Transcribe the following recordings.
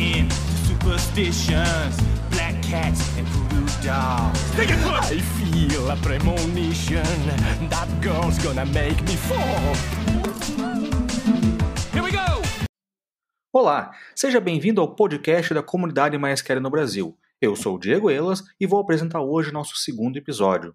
into superstitions, black cats and voodoo dolls. I feel a premonition that girl's gonna make me fall. Here we go! Olá, seja bem-vindo ao podcast da comunidade Mais Quer no Brasil. Eu sou o Diego Elas e vou apresentar hoje nosso segundo episódio.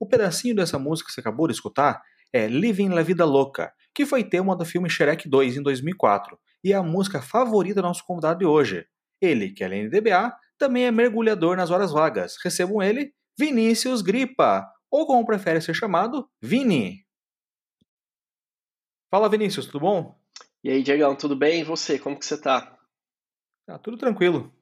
O pedacinho dessa música que você acabou de escutar é Living La Vida Louca, que foi tema do filme Shrek 2 em 2004 e a música favorita do nosso convidado de hoje. Ele, que além de DBA, também é mergulhador nas horas vagas. Recebam ele, Vinícius Gripa, ou como prefere ser chamado, Vini. Fala Vinícius, tudo bom? E aí, Diegão, tudo bem? E você, como que você tá? Tá tudo tranquilo.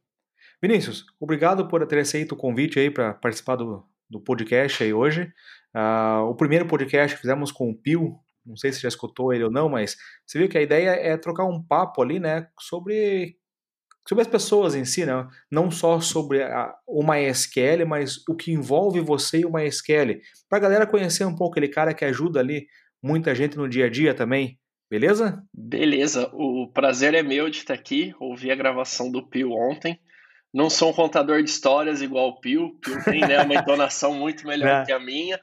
Vinícius, obrigado por ter aceito o convite aí para participar do, do podcast aí hoje. Uh, o primeiro podcast que fizemos com o Pio, não sei se já escutou ele ou não, mas você viu que a ideia é trocar um papo ali, né, sobre sobre as pessoas em si, né? não só sobre a, o MySQL, mas o que envolve você e o MySQL, para a galera conhecer um pouco aquele cara que ajuda ali muita gente no dia a dia também, beleza? Beleza, o prazer é meu de estar aqui, ouvi a gravação do Pio ontem, não sou um contador de histórias igual o Pio. O Pio tem né, uma entonação muito melhor é. que a minha.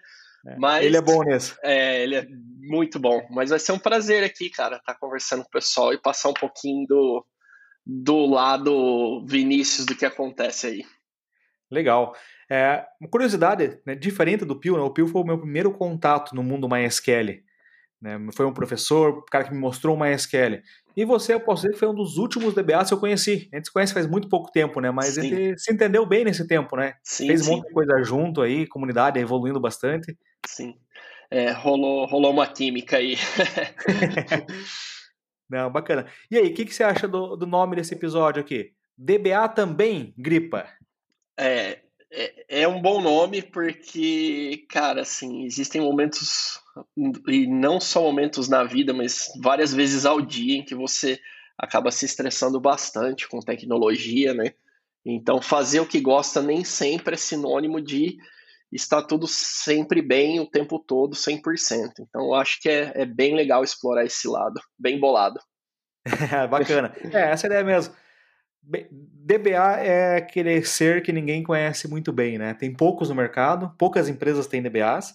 É. Mas, ele é bom nisso. É, ele é muito bom. Mas vai ser um prazer aqui, cara, estar tá conversando com o pessoal e passar um pouquinho do, do lado Vinícius do que acontece aí. Legal. É, uma curiosidade, né, diferente do Pio, né, o Pio foi o meu primeiro contato no mundo MySQL. Né, foi um professor, o cara que me mostrou o MySQL. E você, eu posso dizer que foi um dos últimos DBAs que eu conheci. A gente se conhece faz muito pouco tempo, né? Mas sim. ele se entendeu bem nesse tempo, né? Sim, Fez um sim. monte de coisa junto aí, comunidade evoluindo bastante. Sim. É, rolou, rolou uma química aí. Não, bacana. E aí, o que, que você acha do, do nome desse episódio aqui? DBA também gripa? É, é, é um bom nome porque, cara, assim, existem momentos, e não só momentos na vida, mas várias vezes ao dia em que você acaba se estressando bastante com tecnologia, né? Então, fazer o que gosta nem sempre é sinônimo de estar tudo sempre bem o tempo todo, 100%. Então, eu acho que é, é bem legal explorar esse lado, bem bolado. Bacana. É, essa é ideia mesmo. DBA é aquele ser que ninguém conhece muito bem, né? Tem poucos no mercado, poucas empresas têm DBAs.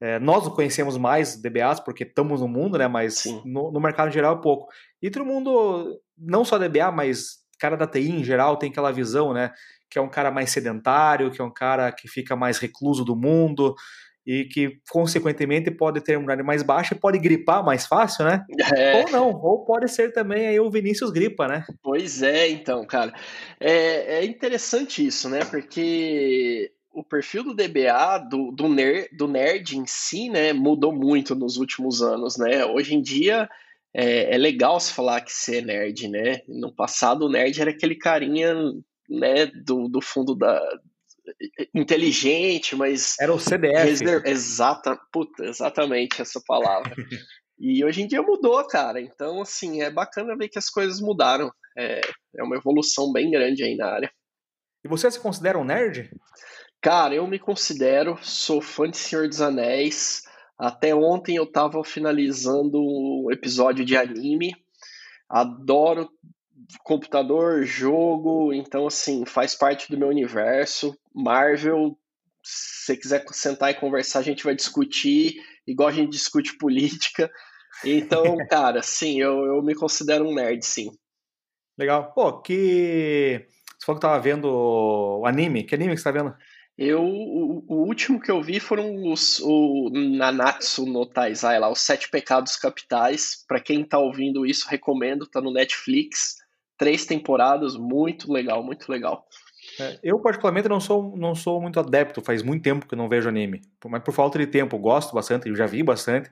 É, nós conhecemos mais DBAs porque estamos no mundo, né? Mas no, no, mercado em geral é pouco. E todo mundo, não só DBA, mas cara da TI em geral tem aquela visão, né? Que é um cara mais sedentário, que é um cara que fica mais recluso do mundo e que, consequentemente, pode ter imunidade mais baixa e pode gripar mais fácil, né? É. Ou não, ou pode ser também aí o Vinícius gripa, né? Pois é, então, cara. É, é interessante isso, né? Porque o perfil do DBA, do, do, nerd, do nerd em si, né, mudou muito nos últimos anos, né? Hoje em dia é, é legal se falar que ser nerd, né? No passado o nerd era aquele carinha né, do, do fundo da, inteligente, mas. Era o CDF. Exata... Puta, exatamente essa palavra. e hoje em dia mudou, cara. Então, assim, é bacana ver que as coisas mudaram. É, é uma evolução bem grande aí na área. E você se considera um nerd? Cara, eu me considero, sou fã de Senhor dos Anéis. Até ontem eu tava finalizando um episódio de anime. Adoro computador, jogo, então assim, faz parte do meu universo. Marvel, se você quiser sentar e conversar, a gente vai discutir, igual a gente discute política. Então, cara, sim, eu, eu me considero um nerd, sim. Legal. Pô, que. Você falou que tava vendo o anime. Que anime que você tá vendo? Eu, o, o último que eu vi foram os o Nanatsu no Taizai lá, os Sete Pecados Capitais. Para quem tá ouvindo isso, recomendo, tá no Netflix três temporadas, muito legal, muito legal. É, eu, particularmente, não sou, não sou muito adepto, faz muito tempo que eu não vejo anime. Mas por falta de tempo, gosto bastante, eu já vi bastante.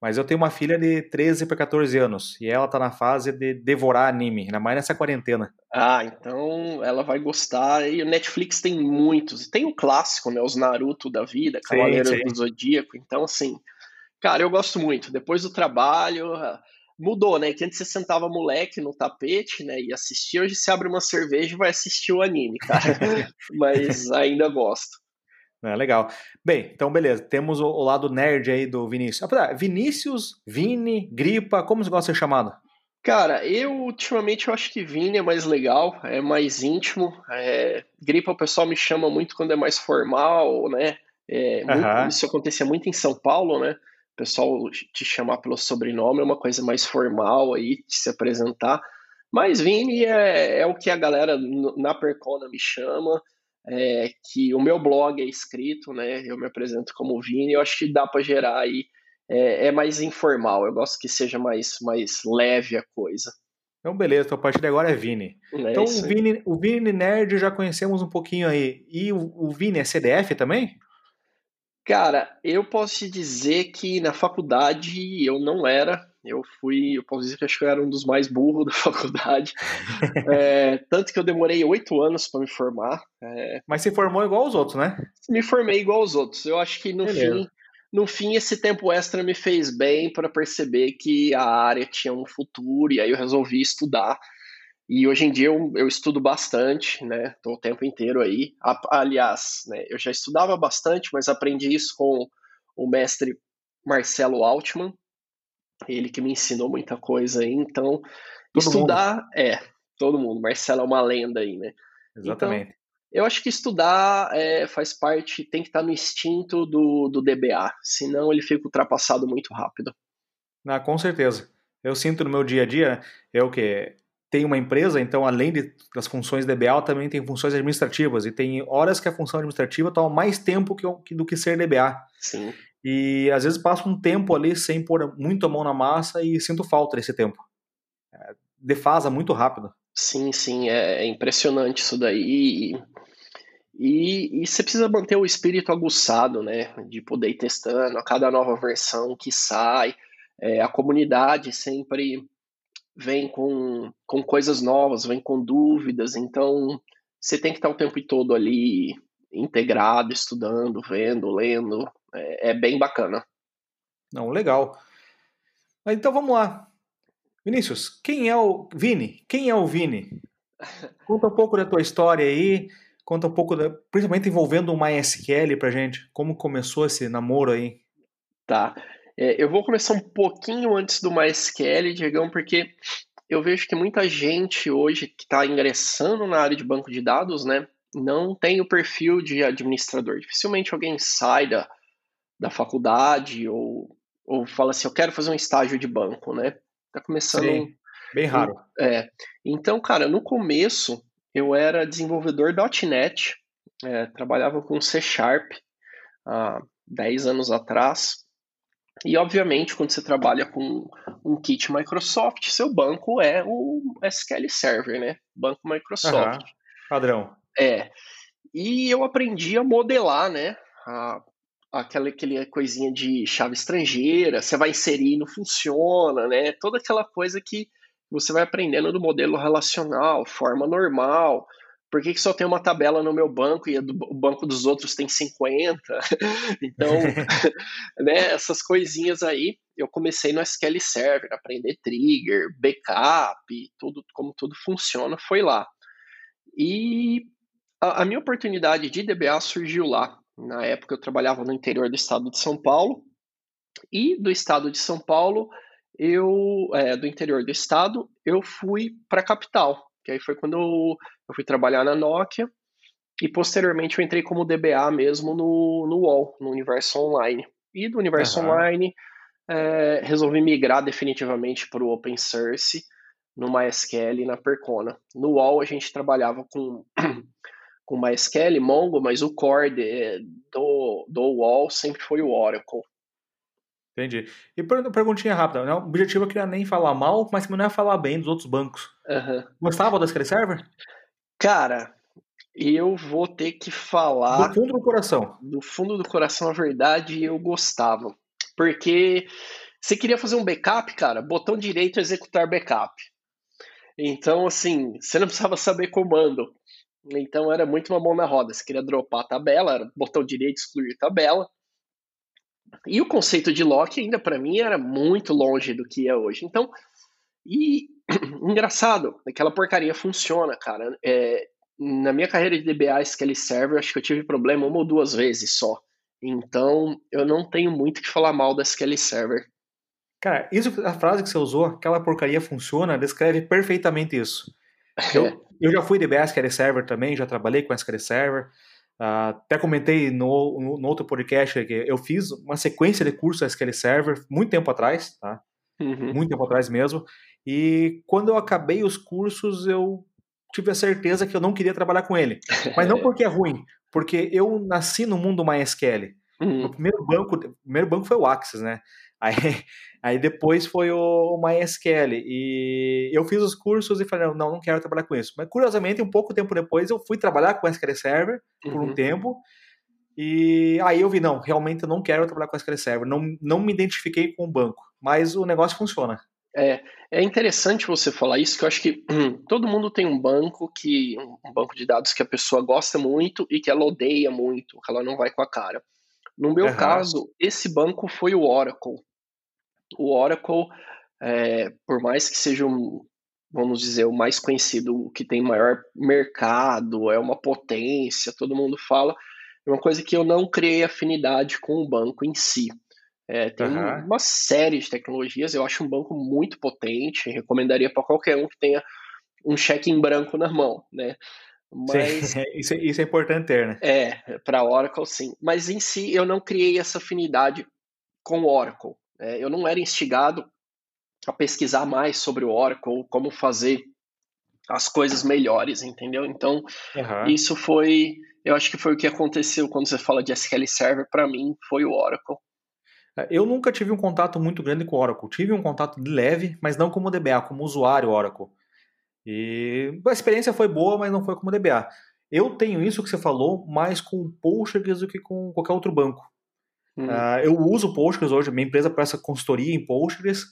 Mas eu tenho uma filha de 13 para 14 anos e ela tá na fase de devorar anime, ainda mais nessa quarentena. Ah, então ela vai gostar. E o Netflix tem muitos. Tem o clássico, né? Os Naruto da vida, Cavaleiro do Zodíaco. Então, assim, cara, eu gosto muito. Depois do trabalho, mudou, né? Que antes você sentava moleque no tapete, né? E assistia, hoje você abre uma cerveja e vai assistir o anime, cara. Mas ainda gosto. É, legal. Bem, então beleza. Temos o, o lado nerd aí do Vinícius. Ah, Vinícius, Vini, Gripa, como você gosta de ser chamado? Cara, eu ultimamente eu acho que Vini é mais legal, é mais íntimo. É, Gripa o pessoal me chama muito quando é mais formal, né? É, muito. Isso acontecia muito em São Paulo, né? O pessoal te chamar pelo sobrenome é uma coisa mais formal aí, de se apresentar. Mas Vini é, é o que a galera na Percona me chama, é, que o meu blog é escrito, né? Eu me apresento como Vini, eu acho que dá para gerar aí, é, é, mais informal, eu gosto que seja mais, mais leve a coisa. Então, beleza, então a partir de agora é Vini. É então, o Vini, o Vini Nerd já conhecemos um pouquinho aí. E o, o Vini é CDF também? Cara, eu posso te dizer que na faculdade eu não era. Eu fui, eu posso dizer que acho que eu era um dos mais burros da faculdade. é, tanto que eu demorei oito anos para me formar. É... Mas se formou igual aos outros, né? Me formei igual aos outros. Eu acho que no Beleza. fim, no fim esse tempo extra me fez bem para perceber que a área tinha um futuro e aí eu resolvi estudar. E hoje em dia eu, eu estudo bastante, né? Tô o tempo inteiro aí. Aliás, né, eu já estudava bastante, mas aprendi isso com o mestre Marcelo Altman, ele que me ensinou muita coisa aí. Então, todo estudar mundo. é todo mundo. Marcelo é uma lenda aí, né? Exatamente. Então, eu acho que estudar é, faz parte, tem que estar no instinto do, do DBA, senão ele fica ultrapassado muito rápido. Ah, com certeza. Eu sinto no meu dia a dia, eu que tem uma empresa, então além de, das funções DBA, também tem funções administrativas. E tem horas que a função administrativa toma mais tempo que, do que ser DBA. Sim. E às vezes passo um tempo ali sem pôr muito a mão na massa e sinto falta desse tempo. É, defasa muito rápido. Sim, sim, é, é impressionante isso daí. E, e, e, você precisa manter o espírito aguçado, né? De poder ir testando a cada nova versão que sai. É, a comunidade sempre vem com, com coisas novas, vem com dúvidas, então você tem que estar o tempo todo ali integrado, estudando, vendo, lendo. É, é bem bacana. Não, legal. Então vamos lá. Vinícius, quem é o Vini? Quem é o Vini? Conta um pouco da tua história aí, conta um pouco, da, principalmente envolvendo o MySQL pra gente. Como começou esse namoro aí? Tá. É, eu vou começar um pouquinho antes do MySQL, Diegão, porque eu vejo que muita gente hoje que está ingressando na área de banco de dados, né, não tem o perfil de administrador. Dificilmente alguém sai da, da faculdade ou, ou fala assim, eu quero fazer um estágio de banco, né? Tá começando. Sim, bem raro. É. Então, cara, no começo eu era desenvolvedor .NET, é, trabalhava com C Sharp há 10 anos atrás. E, obviamente, quando você trabalha com um kit Microsoft, seu banco é o SQL Server, né? Banco Microsoft. Uhum. Padrão. É. E eu aprendi a modelar, né? A, aquela, aquela coisinha de chave estrangeira, você vai inserir e não funciona, né? Toda aquela coisa que você vai aprendendo do modelo relacional, forma normal, por que, que só tem uma tabela no meu banco e do, o banco dos outros tem 50? então, né, essas coisinhas aí, eu comecei no SQL Server, aprender trigger, backup, tudo como tudo funciona, foi lá. E a, a minha oportunidade de DBA surgiu lá. Na época eu trabalhava no interior do estado de São Paulo, e do estado de São Paulo, eu, é, do interior do estado, eu fui para a capital, que aí foi quando eu, eu, fui trabalhar na Nokia e posteriormente eu entrei como DBA mesmo no, no UOL, no Universo Online. E do Universo uhum. Online é, resolvi migrar definitivamente para o Open Source no MySQL e na Percona. No UOL a gente trabalhava com, com MySQL, Mongo, mas o core de, do, do UOL sempre foi o Oracle. Entendi. E perguntinha rápida, né? o objetivo aqui não é nem falar mal, mas também não é falar bem dos outros bancos. Uhum. Gostava do SQL Server? Cara, eu vou ter que falar. Do fundo do coração. Do fundo do coração, a verdade, eu gostava. Porque você queria fazer um backup, cara, botão direito executar backup. Então, assim, você não precisava saber comando. Então era muito uma mão na roda. Você queria dropar a tabela, era botão direito excluir tabela. E o conceito de lock ainda para mim era muito longe do que é hoje. Então, e engraçado, aquela porcaria funciona, cara. É, na minha carreira de DBA SQL Server, acho que eu tive problema uma ou duas vezes só. Então, eu não tenho muito que falar mal da SQL Server. Cara, isso, a frase que você usou, aquela porcaria funciona, descreve perfeitamente isso. Eu, é. eu já fui DBA SQL Server também, já trabalhei com SQL Server. Uh, até comentei no, no, no, outro podcast que eu fiz uma sequência de cursos SQL Server muito tempo atrás, tá? Uhum. Muito tempo atrás mesmo. E quando eu acabei os cursos, eu tive a certeza que eu não queria trabalhar com ele. Mas não porque é ruim, porque eu nasci no mundo MySQL. Uhum. O primeiro banco, o primeiro banco foi o Axis, né? Aí, aí depois foi o, o MySQL. E eu fiz os cursos e falei, não, não quero trabalhar com isso. Mas curiosamente, um pouco tempo depois, eu fui trabalhar com SQL Server por um uhum. tempo. E aí eu vi, não, realmente eu não quero trabalhar com SQL Server. Não, não me identifiquei com o banco. Mas o negócio funciona. É, é interessante você falar isso, que eu acho que hum, todo mundo tem um banco que um banco de dados que a pessoa gosta muito e que ela odeia muito, que ela não vai com a cara. No meu uhum. caso, esse banco foi o Oracle. O Oracle, é, por mais que seja um, vamos dizer, o mais conhecido, o que tem maior mercado, é uma potência, todo mundo fala, é uma coisa que eu não criei afinidade com o banco em si. É, tem uhum. uma série de tecnologias, eu acho um banco muito potente, recomendaria para qualquer um que tenha um cheque em branco na mão, né? Mas, sim, isso, é, isso é importante ter, né? É, para Oracle sim. Mas em si eu não criei essa afinidade com o Oracle. É, eu não era instigado a pesquisar mais sobre o Oracle, como fazer as coisas melhores, entendeu? Então, uhum. isso foi, eu acho que foi o que aconteceu quando você fala de SQL Server, para mim, foi o Oracle. É, eu nunca tive um contato muito grande com o Oracle. Tive um contato leve, mas não como DBA, como usuário Oracle. E a experiência foi boa, mas não foi como DBA. Eu tenho isso que você falou mais com o Postgres do que com qualquer outro banco. Uhum. Uh, eu uso Postgres hoje, minha empresa presta consultoria em Postgres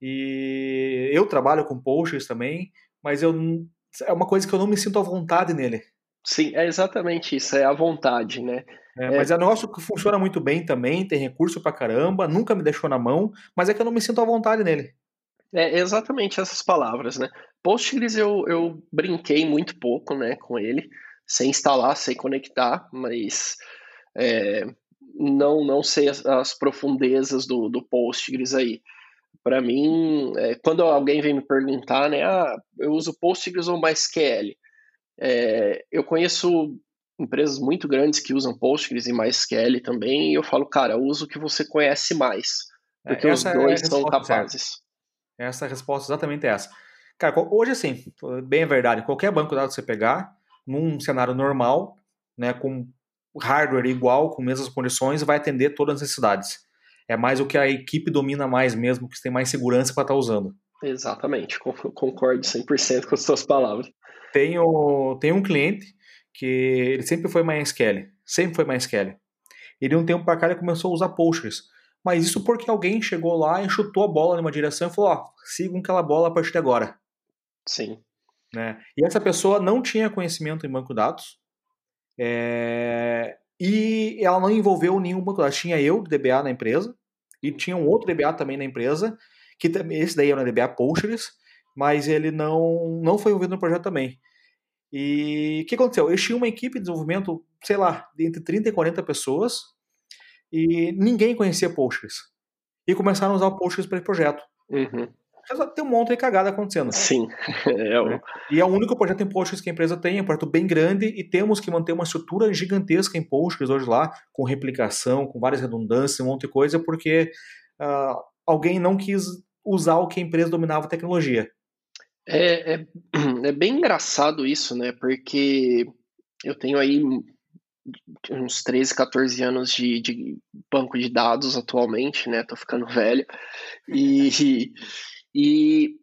e eu trabalho com Postgres também, mas eu é uma coisa que eu não me sinto à vontade nele. Sim, é exatamente isso, é a vontade, né? É, é... Mas é um negócio que funciona muito bem também, tem recurso pra caramba, nunca me deixou na mão, mas é que eu não me sinto à vontade nele. É exatamente essas palavras, né? Postgres eu, eu brinquei muito pouco, né, com ele, sem instalar, sem conectar, mas é, não não sei as, as, profundezas do, do Postgres aí. Para mim, é, quando alguém vem me perguntar, né, ah, eu uso Postgres ou MySQL, é, eu conheço empresas muito grandes que usam Postgres e MySQL também, e eu falo, cara, usa o que você conhece mais, porque os é dois são capazes. Certo. Essa resposta exatamente é essa. Cara, hoje assim, bem é verdade, qualquer banco de dados que você pegar, num cenário normal, né, com hardware igual, com mesmas condições, vai atender todas as necessidades. É mais o que a equipe domina mais mesmo, que tem mais segurança para estar tá usando. Exatamente, concordo 100% com as suas palavras. Tenho, tenho um cliente que ele sempre foi MySQL, sempre foi MySQL. Ele um tempo para cá ele começou a usar Postgres. Mas isso porque alguém chegou lá e chutou a bola numa direção e falou: ó, sigam aquela bola a partir de agora. Sim. Né? E essa pessoa não tinha conhecimento em banco de dados é... e ela não envolveu nenhum banco de dados. Tinha eu, DBA, na empresa, e tinha um outro DBA também na empresa, que esse daí era o DBA Postgres, mas ele não, não foi envolvido no projeto também. E o que aconteceu? Eu tinha uma equipe de desenvolvimento, sei lá, de entre 30 e 40 pessoas, e ninguém conhecia Postgres. E começaram a usar o Postgres para esse projeto. Uhum. Tem um monte de cagada acontecendo. Sim. É o... E é o único projeto em Postgres que a empresa tem, é um projeto bem grande e temos que manter uma estrutura gigantesca em Postgres hoje lá, com replicação, com várias redundâncias, um monte de coisa, porque uh, alguém não quis usar o que a empresa dominava a tecnologia. É, é, é bem engraçado isso, né? Porque eu tenho aí uns 13, 14 anos de, de, banco de dados atualmente, né? Tô ficando velho. E, e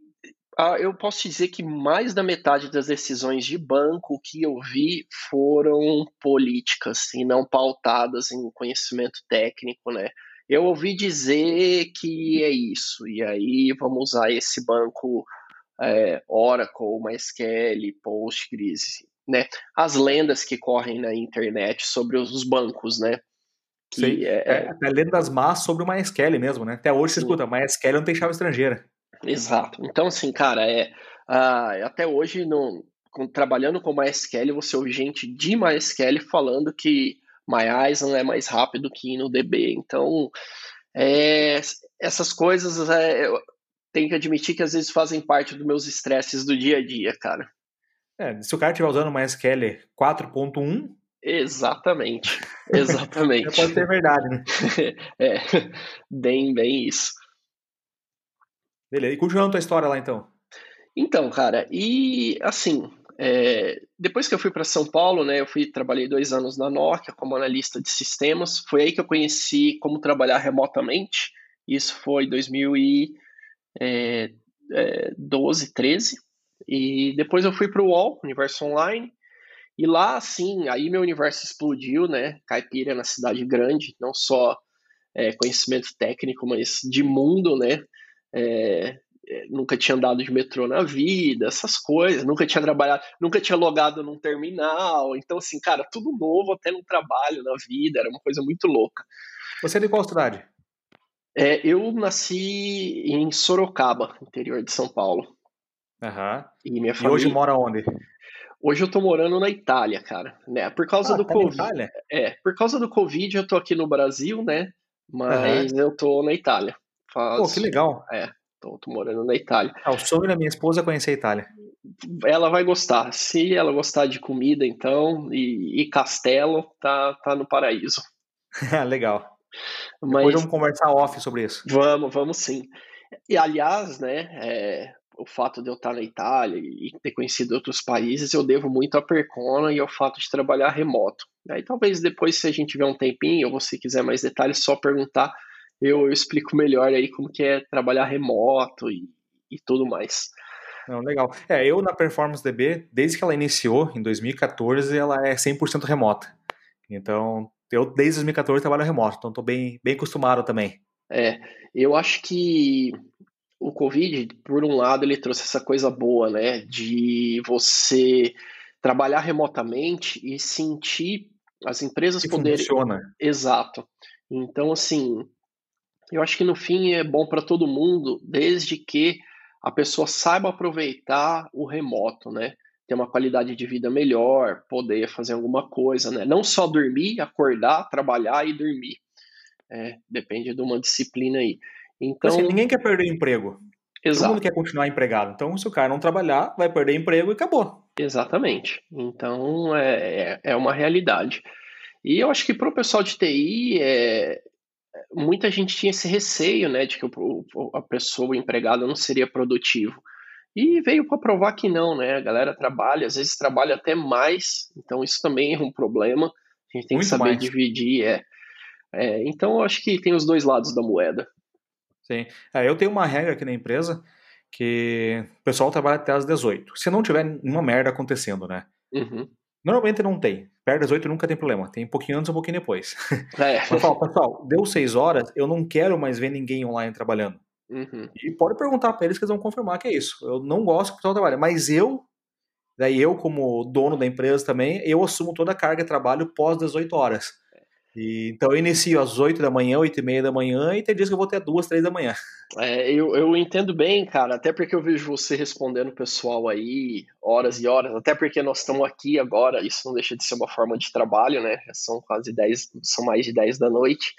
ah, eu posso dizer que mais da metade das decisões de banco que eu vi foram políticas e não pautadas em conhecimento técnico, né? Eu ouvi dizer que é isso, e aí vamos usar esse banco é, Oracle, MySQL, Postgres, né? As lendas que correm na internet sobre os bancos, né? Que Sim, é, é, é lendas más sobre o MySQL mesmo, né? Até hoje Sim. você escuta, MySQL não tem chave estrangeira. Exato. Então, assim, cara, é, uh, até hoje, no, com, trabalhando com MySQL, você ouve gente de MySQL falando que MyISAN é mais rápido que no DB. Então, é, essas coisas é, eu tenho que admitir que às vezes fazem parte dos meus estresses do dia a dia, cara. É, se o cara estiver usando uma SQL 4.1. Exatamente. Exatamente. pode ser verdade, né? é, bem, bem isso. Beleza. E continuando a tua história lá então. Então, cara, e assim, é, depois que eu fui para São Paulo, né, eu fui trabalhei dois anos na Nokia como analista de sistemas. Foi aí que eu conheci como trabalhar remotamente. Isso foi 2012, 13. E depois eu fui para o UOL, Universo Online. E lá, assim, aí meu universo explodiu, né? Caipira na cidade grande, não só é, conhecimento técnico, mas de mundo, né? É, é, nunca tinha andado de metrô na vida, essas coisas, nunca tinha trabalhado, nunca tinha logado num terminal, então assim, cara, tudo novo até no trabalho, na vida, era uma coisa muito louca. Você é de qual cidade? É, eu nasci em Sorocaba, interior de São Paulo. Aham. E minha família... E hoje mora onde? Hoje eu tô morando na Itália, cara, né? Por causa ah, do tá Covid. É, por causa do Covid eu tô aqui no Brasil, né? Mas uhum. eu tô na Itália. Faz... Pô, que legal. É, Tô, tô morando na Itália. Ah, o sonho da minha esposa é conhecer a Itália. Ela vai gostar. Se ela gostar de comida, então, e, e castelo, tá, tá no paraíso. Legal. Mas, Depois vamos conversar off sobre isso. Vamos, vamos sim. E aliás, né, é, o fato de eu estar na Itália e ter conhecido outros países, eu devo muito à Percona e ao fato de trabalhar remoto. Aí talvez depois, se a gente tiver um tempinho, ou você quiser mais detalhes, só perguntar eu, eu explico melhor aí como que é trabalhar remoto e, e tudo mais. Não, legal. É, eu na Performance DB, desde que ela iniciou, em 2014, ela é 100% remota. Então, eu desde 2014 trabalho remoto, então estou bem, bem acostumado também. É, eu acho que o Covid, por um lado, ele trouxe essa coisa boa, né, de você trabalhar remotamente e sentir as empresas que poderem. Funciona. Exato. Então, assim, eu acho que no fim é bom para todo mundo, desde que a pessoa saiba aproveitar o remoto, né? Ter uma qualidade de vida melhor, poder fazer alguma coisa, né? Não só dormir, acordar, trabalhar e dormir. É, depende de uma disciplina aí. Então, assim, ninguém quer perder emprego. Exato. Todo mundo quer continuar empregado. Então, se o cara não trabalhar, vai perder emprego e acabou. Exatamente. Então, é, é, é uma realidade. E eu acho que para o pessoal de TI, é, muita gente tinha esse receio, né, de que o, a pessoa, o empregado, não seria produtivo. E veio para provar que não, né? A galera trabalha, às vezes trabalha até mais, então isso também é um problema. A gente tem Muito que saber mais. dividir. É. é. então, eu acho que tem os dois lados da moeda. Sim. É, eu tenho uma regra aqui na empresa que o pessoal trabalha até às 18. Se não tiver uma merda acontecendo, né? Uhum. Normalmente não tem. Perto das 8 nunca tem problema. Tem um pouquinho antes um pouquinho depois. É. Mas fala, pessoal, deu 6 horas, eu não quero mais ver ninguém online trabalhando. Uhum. E pode perguntar para eles que eles vão confirmar que é isso. Eu não gosto que o pessoal trabalhe, mas eu, daí eu como dono da empresa também, eu assumo toda a carga de trabalho pós 18 horas. E, então eu inicio às 8 da manhã, 8 e meia da manhã, e tem dias que eu vou até 2, 3 da manhã. É, eu, eu entendo bem, cara, até porque eu vejo você respondendo o pessoal aí horas e horas, até porque nós estamos aqui agora, isso não deixa de ser uma forma de trabalho, né? São quase 10, são mais de 10 da noite.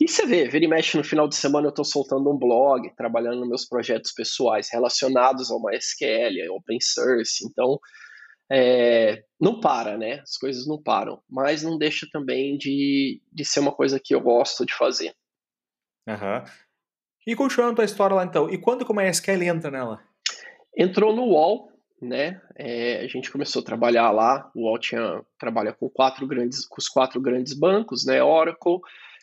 E você vê, vira e mexe no final de semana eu estou soltando um blog, trabalhando nos meus projetos pessoais relacionados ao MySQL, ao open source, então é, não para, né? As coisas não param, mas não deixa também de, de ser uma coisa que eu gosto de fazer. Uhum. E continuando a história lá então, e quando que o MySQL entra nela? Entrou no UOL, né? É, a gente começou a trabalhar lá. O UOL tinha, trabalha com quatro grandes, com os quatro grandes bancos, né? Oracle,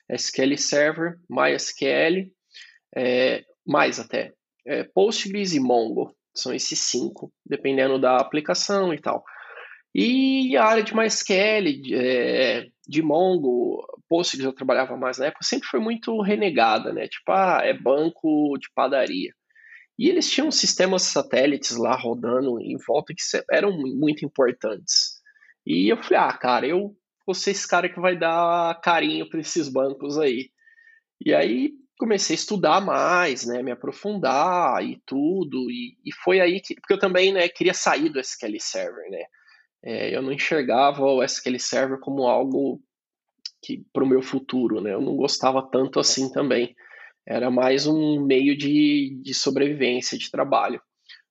SQL Server, MySQL, é, mais até, é, Postgres e Mongo. São esses cinco, dependendo da aplicação e tal. E a área de MySQL, de, é, de Mongo, Postgres eu trabalhava mais na época, sempre foi muito renegada, né? Tipo, ah, é banco de padaria. E eles tinham sistemas satélites lá rodando em volta que eram muito importantes. E eu falei, ah, cara, eu vou ser esse cara que vai dar carinho para esses bancos aí. E aí comecei a estudar mais, né, me aprofundar e tudo, e, e foi aí que, porque eu também, né, queria sair do SQL Server, né, é, eu não enxergava o SQL Server como algo que para o meu futuro, né, eu não gostava tanto assim também, Era mais um meio de, de sobrevivência, de trabalho.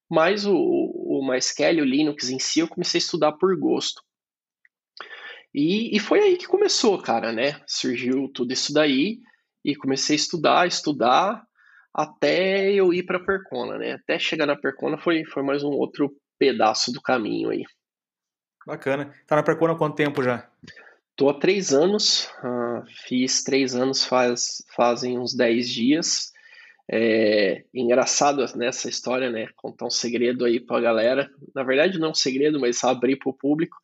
Mas o, o MySQL, o Linux em si, eu comecei a estudar por gosto. E, e foi aí que começou, cara, né? Surgiu tudo isso daí e comecei a estudar, estudar, até eu ir para a Percona, né? Até chegar na Percona foi, foi mais um outro pedaço do caminho aí. Bacana. Tá na Percona há quanto tempo já? Tô há três anos, uh, fiz três anos faz, fazem uns dez dias. É engraçado nessa história, né? Contar um segredo aí pra galera. Na verdade, não é um segredo, mas abrir para o público.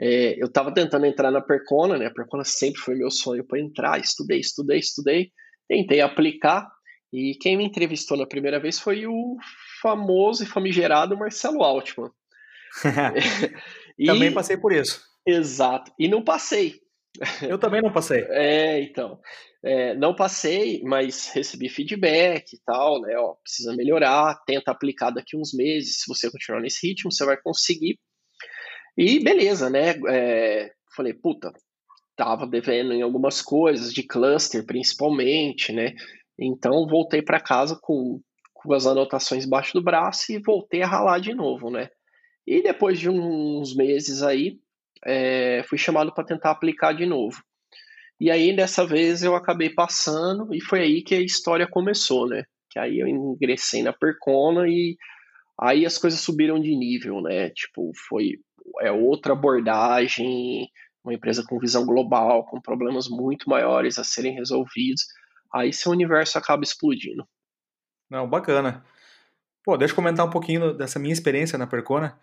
É, eu estava tentando entrar na Percona, né? A Percona sempre foi meu sonho para entrar. Estudei, estudei, estudei. Tentei aplicar. E quem me entrevistou na primeira vez foi o famoso e famigerado Marcelo Altman. e... Também passei por isso. Exato. E não passei. Eu também não passei. É, então. É, não passei, mas recebi feedback e tal, né? Ó, precisa melhorar, tenta aplicar daqui uns meses. Se você continuar nesse ritmo, você vai conseguir. E beleza, né? É, falei, puta, tava devendo em algumas coisas, de cluster principalmente, né? Então voltei para casa com, com as anotações embaixo do braço e voltei a ralar de novo, né? E depois de uns meses aí, é, fui chamado para tentar aplicar de novo. E aí, dessa vez, eu acabei passando e foi aí que a história começou, né? Que aí eu ingressei na Percona e aí as coisas subiram de nível, né? Tipo, foi é outra abordagem, uma empresa com visão global, com problemas muito maiores a serem resolvidos. Aí seu universo acaba explodindo. Não, bacana. Pô, deixa eu comentar um pouquinho dessa minha experiência na Percona.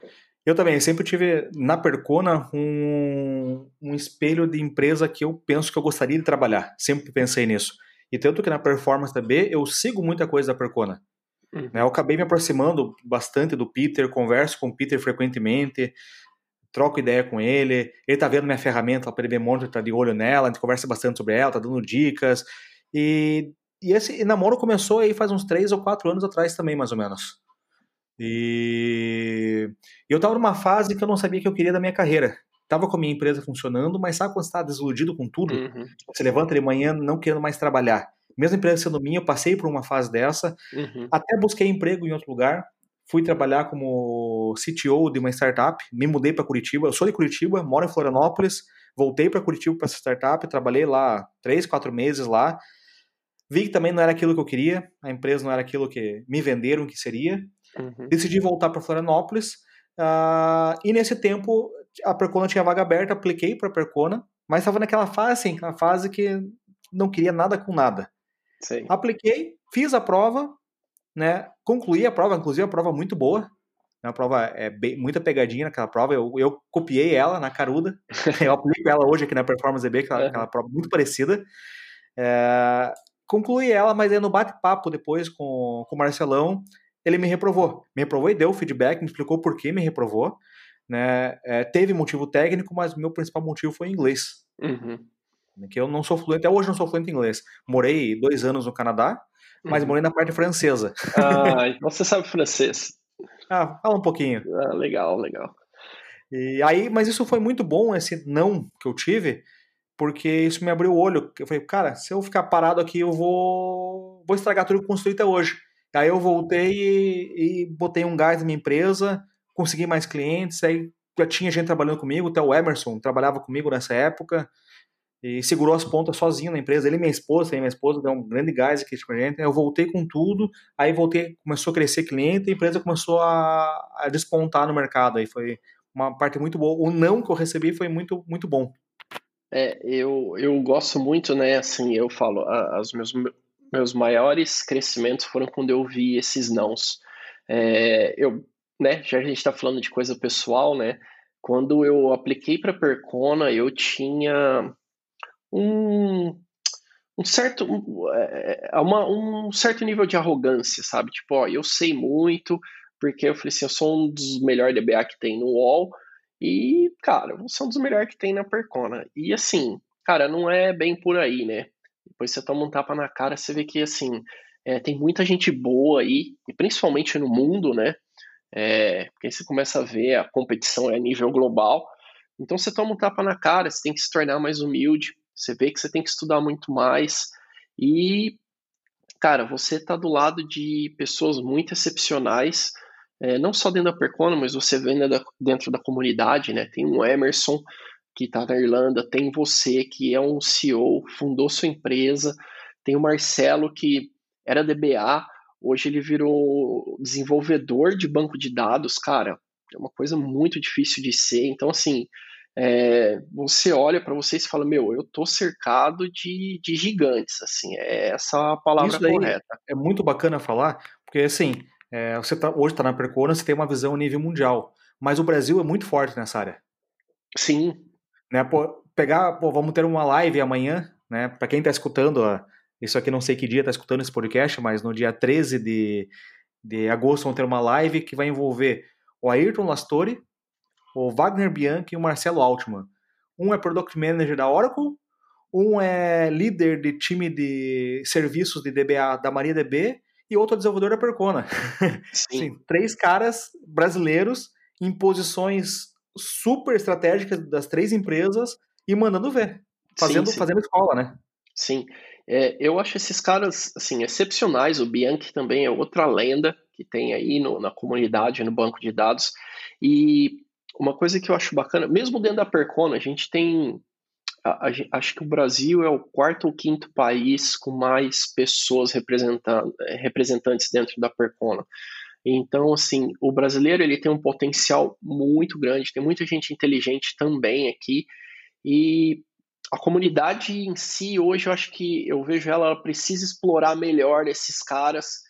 Eu também sempre tive na Percona um, um espelho de empresa que eu penso que eu gostaria de trabalhar. Sempre pensei nisso. E tanto que na Performance DB eu sigo muita coisa da Percona. Uhum. Né, eu acabei me aproximando bastante do Peter, converso com o Peter frequentemente, troco ideia com ele. Ele tá vendo minha ferramenta, o PDB Monitor tá de olho nela, a gente conversa bastante sobre ela, tá dando dicas. E, e esse namoro começou aí faz uns três ou quatro anos atrás também, mais ou menos. E eu estava numa fase que eu não sabia que eu queria da minha carreira. Tava com a minha empresa funcionando, mas sabe quando você tá desiludido com tudo? Uhum. Você levanta de manhã não querendo mais trabalhar. Mesmo a empresa sendo minha, eu passei por uma fase dessa. Uhum. Até busquei emprego em outro lugar. Fui trabalhar como CTO de uma startup. Me mudei para Curitiba. Eu sou de Curitiba, moro em Florianópolis. Voltei para Curitiba para essa startup. Trabalhei lá três, quatro meses lá. Vi que também não era aquilo que eu queria. A empresa não era aquilo que me venderam que seria. Uhum. Decidi voltar para Florianópolis. Uh, e nesse tempo, a Percona tinha vaga aberta, apliquei para a Percona, mas estava naquela fase, assim, aquela fase que não queria nada com nada. Sim. Apliquei, fiz a prova, né? Concluí a prova, inclusive a prova muito boa. A prova é bem, muita pegadinha naquela prova. Eu, eu copiei ela na caruda. eu aplico ela hoje aqui na Performance DB, aquela, uhum. aquela prova muito parecida. É, concluí ela, mas aí no bate-papo depois com, com o Marcelão, ele me reprovou. Me reprovou e deu feedback, me explicou por que me reprovou. Né? É, teve motivo técnico, mas meu principal motivo foi inglês. Uhum. Que eu não sou fluente, até hoje não sou fluente em inglês. Morei dois anos no Canadá, mas uhum. morei na parte francesa. Ah, então você sabe francês. Ah, fala um pouquinho. Ah, legal, legal. E aí, mas isso foi muito bom, esse não que eu tive, porque isso me abriu o olho. Eu falei, cara, se eu ficar parado aqui, eu vou, vou estragar tudo que eu construí até hoje. Aí eu voltei e, e botei um gás na minha empresa, consegui mais clientes, aí já tinha gente trabalhando comigo, até o Emerson trabalhava comigo nessa época e segurou as pontas sozinho na empresa. Ele e minha esposa, e minha esposa deu um grande gás aqui com a gente. Eu voltei com tudo, aí voltei, começou a crescer cliente, a empresa começou a, a despontar no mercado. Aí foi uma parte muito boa. O não que eu recebi foi muito, muito bom. É, eu, eu gosto muito, né? Assim, eu falo, os meus, meus maiores crescimentos foram quando eu vi esses nãos. É, eu, né, já a gente está falando de coisa pessoal, né? Quando eu apliquei para Percona, eu tinha um, um certo um, é, é, uma, um certo nível de arrogância, sabe? Tipo, ó, eu sei muito, porque eu falei assim, eu sou um dos melhores DBA que tem no UOL, e, cara, você é um dos melhores que tem na Percona. E assim, cara, não é bem por aí, né? Depois você toma um tapa na cara, você vê que, assim, é, tem muita gente boa aí, e principalmente no mundo, né? É, porque aí você começa a ver a competição é a nível global. Então você toma um tapa na cara, você tem que se tornar mais humilde, você vê que você tem que estudar muito mais. E cara, você está do lado de pessoas muito excepcionais, é, não só dentro da Percona, mas você vê dentro da comunidade, né? Tem um Emerson que está na Irlanda, tem você que é um CEO, fundou sua empresa, tem o Marcelo que era DBA, hoje ele virou desenvolvedor de banco de dados, cara, é uma coisa muito difícil de ser. Então, assim, é, você olha para você e fala, meu, eu tô cercado de, de gigantes, assim, é essa a palavra correta. É muito bacana falar, porque assim, é, você tá, hoje está na Percona, você tem uma visão a nível mundial, mas o Brasil é muito forte nessa área. Sim. Né, pô, pegar, pô, vamos ter uma live amanhã, né, para quem está escutando, isso aqui não sei que dia está escutando esse podcast, mas no dia 13 de, de agosto vamos ter uma live que vai envolver o Ayrton Lastori, o Wagner Bianchi e o Marcelo Altman. Um é Product Manager da Oracle, um é líder de time de serviços de DBA da MariaDB e outro é desenvolvedor da Percona. Sim. Sim, três caras brasileiros em posições super estratégicas das três empresas e mandando ver, fazendo, sim, sim. fazendo escola, né? Sim, é, eu acho esses caras assim excepcionais. O Bianchi também é outra lenda que tem aí no, na comunidade, no banco de dados. E uma coisa que eu acho bacana, mesmo dentro da Percona, a gente tem. A, a, acho que o Brasil é o quarto ou quinto país com mais pessoas representantes dentro da Percona. Então, assim, o brasileiro ele tem um potencial muito grande, tem muita gente inteligente também aqui. E a comunidade em si, hoje, eu acho que eu vejo ela, ela precisa explorar melhor esses caras.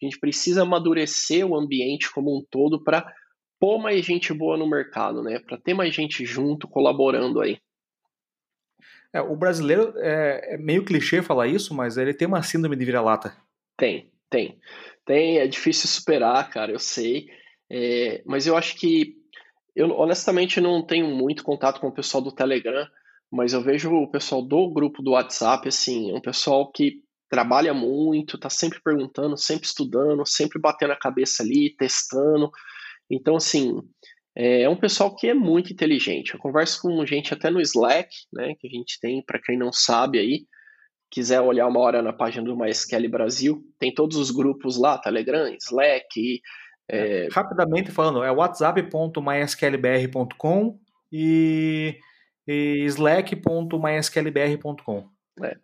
A gente precisa amadurecer o ambiente como um todo para pôr mais gente boa no mercado, né? Para ter mais gente junto, colaborando aí. É, o brasileiro é, é, meio clichê falar isso, mas ele tem uma síndrome de vira-lata. Tem, tem. Tem, é difícil superar, cara, eu sei. É, mas eu acho que eu honestamente não tenho muito contato com o pessoal do Telegram, mas eu vejo o pessoal do grupo do WhatsApp, assim, um pessoal que trabalha muito, tá sempre perguntando, sempre estudando, sempre batendo a cabeça ali, testando. Então, assim, é um pessoal que é muito inteligente. Eu converso com gente até no Slack, né, que a gente tem, para quem não sabe aí, quiser olhar uma hora na página do MySQL Brasil, tem todos os grupos lá, Telegram, Slack. É... Rapidamente falando, é whatsapp.mysqlbr.com e, e slack.mysqlbr.com. É.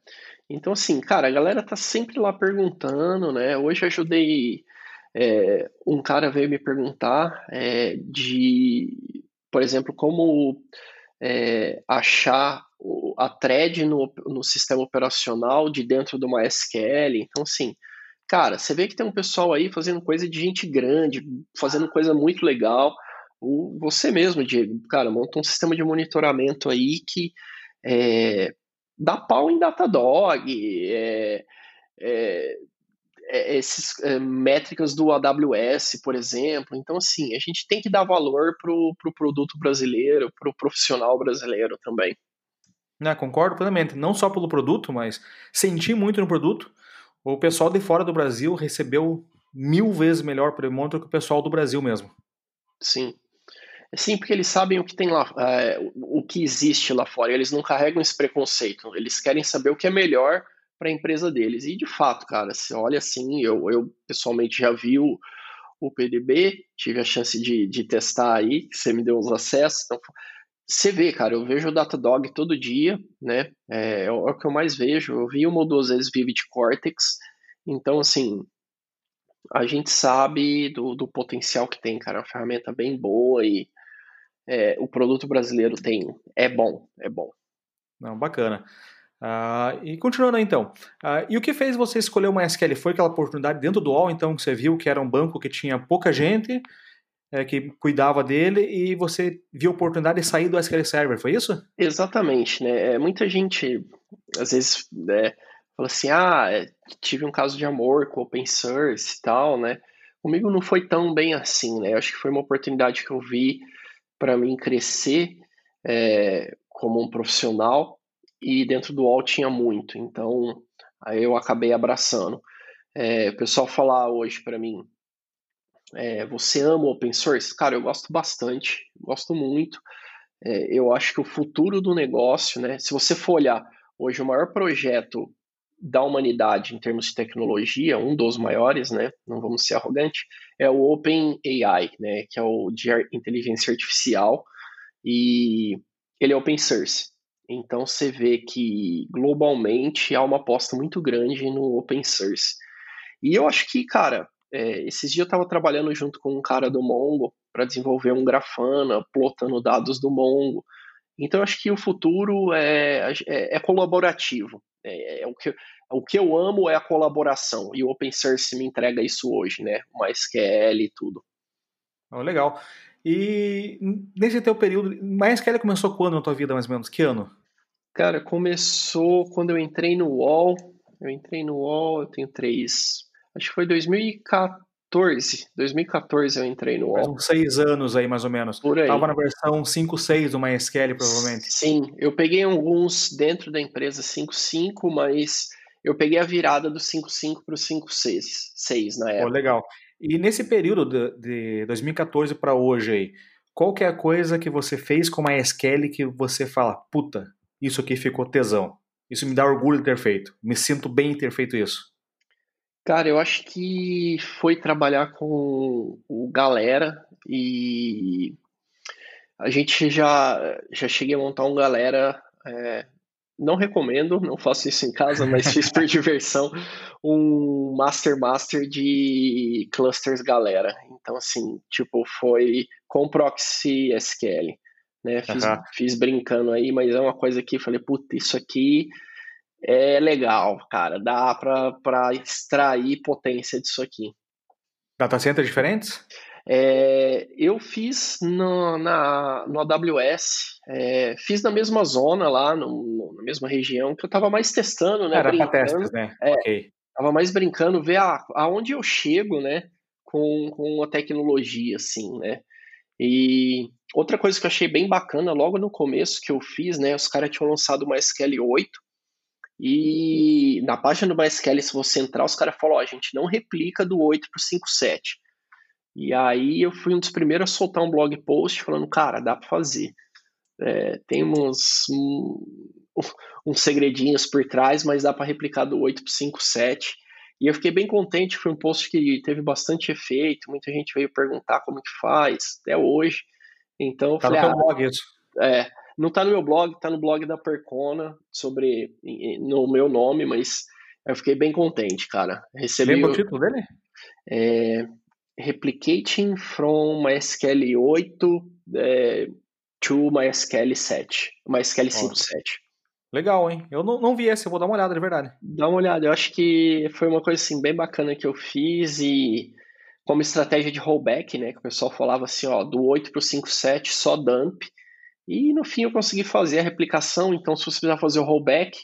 Então, assim, cara, a galera tá sempre lá perguntando, né? Hoje eu ajudei é, um cara veio me perguntar é, de, por exemplo, como é, achar a thread no, no sistema operacional de dentro do MySQL. Então, assim, cara, você vê que tem um pessoal aí fazendo coisa de gente grande, fazendo coisa muito legal. O, você mesmo, Diego, cara, monta um sistema de monitoramento aí que é, dá pau em Datadog, é, é, é, esses é, métricas do AWS, por exemplo. Então, assim, a gente tem que dar valor para o pro produto brasileiro, para o profissional brasileiro também. Não, concordo plenamente. Não só pelo produto, mas senti muito no produto. O pessoal de fora do Brasil recebeu mil vezes melhor por do que o pessoal do Brasil mesmo. Sim. Sim, porque eles sabem o que tem lá, é, o que existe lá fora. Eles não carregam esse preconceito. Eles querem saber o que é melhor para a empresa deles. E de fato, cara, se olha assim, eu, eu pessoalmente já vi o, o PDB, tive a chance de, de testar aí, você me deu os acessos. Então, você vê, cara, eu vejo o Datadog todo dia, né? É, é, o que eu mais vejo. Eu vi uma ou duas vezes Vivid Cortex. Então, assim, a gente sabe do, do potencial que tem, cara. É uma ferramenta bem boa e é, o produto brasileiro tem. É bom, é bom. Não, bacana. Uh, e continuando então, uh, e o que fez você escolher o MySQL? Foi aquela oportunidade dentro do UOL, então, que você viu que era um banco que tinha pouca gente, é, que cuidava dele, e você viu a oportunidade de sair do SQL Server, foi isso? Exatamente, né? É, muita gente, às vezes, né, fala assim, ah, é, tive um caso de amor com open source e tal, né? Comigo não foi tão bem assim, né? Eu acho que foi uma oportunidade que eu vi para mim crescer é, como um profissional, e dentro do UOL tinha muito, então aí eu acabei abraçando. É, o pessoal falar hoje para mim, é, você ama open source? Cara, eu gosto bastante, gosto muito. É, eu acho que o futuro do negócio, né? Se você for olhar hoje o maior projeto da humanidade em termos de tecnologia, um dos maiores, né? Não vamos ser arrogantes, é o Open AI, né? Que é o de inteligência artificial e ele é open source. Então você vê que globalmente há uma aposta muito grande no open source. E eu acho que, cara, é, esses dias eu estava trabalhando junto com um cara do Mongo para desenvolver um Grafana, plotando dados do Mongo. Então, acho que o futuro é, é, é colaborativo. É, é, o, que, o que eu amo é a colaboração, e o open source me entrega isso hoje, né? MySQL e tudo. Oh, legal. E nesse teu período, MySQL começou quando na tua vida, mais ou menos? Que ano? Cara, começou quando eu entrei no UOL. Eu entrei no UOL, eu tenho três. Acho que foi 2014. 2014 eu entrei no UOL. Faz uns seis anos aí, mais ou menos. Por aí. Tava na versão 5.6 do MySQL, provavelmente. Sim, eu peguei alguns dentro da empresa 5.5, mas eu peguei a virada do 5.5 para o 5.6 na época. Oh, legal. E nesse período de, de 2014 para hoje aí, qual que é a coisa que você fez com MySQL que você fala, puta, isso aqui ficou tesão. Isso me dá orgulho de ter feito. Me sinto bem em ter feito isso. Cara, eu acho que foi trabalhar com o galera e a gente já, já cheguei a montar um galera. É, não recomendo, não faço isso em casa, mas fiz por diversão um Master Master de clusters galera. Então, assim, tipo, foi com Proxy SQL. Né? Fiz, uhum. fiz brincando aí, mas é uma coisa que falei, puta, isso aqui é legal, cara. Dá para extrair potência disso aqui. Data centers diferentes? É, eu fiz no, na, no AWS, é, fiz na mesma zona lá, no, na mesma região, que eu estava mais testando, né? Era para testes, né? É, ok. Tava mais brincando, ver a, aonde eu chego, né? Com, com a tecnologia, assim, né? E outra coisa que eu achei bem bacana, logo no começo que eu fiz, né? Os caras tinham lançado uma SQL 8, e na página do MySQL, se você entrar, os caras falam, ó, a gente não replica do 8 para o 5.7. E aí eu fui um dos primeiros a soltar um blog post falando, cara, dá para fazer. É, tem uns, um, uns segredinhos por trás, mas dá para replicar do 8 para o 5.7. E eu fiquei bem contente, foi um post que teve bastante efeito, muita gente veio perguntar como que faz, até hoje. Então, tá falei, no ah, blog isso. É, não está no meu blog, está no blog da Percona, sobre no meu nome, mas eu fiquei bem contente, cara. Recebi Lembra o título dele? É, Replicating from MySQL 8 é, to MySQL 7, MySQL 5.7. Legal, hein? Eu não, não vi esse, eu vou dar uma olhada, de verdade. Dá uma olhada, eu acho que foi uma coisa assim bem bacana que eu fiz e como estratégia de rollback, né? Que o pessoal falava assim, ó, do 8 para o 5.7 só dump. E no fim eu consegui fazer a replicação, então se você precisar fazer o rollback,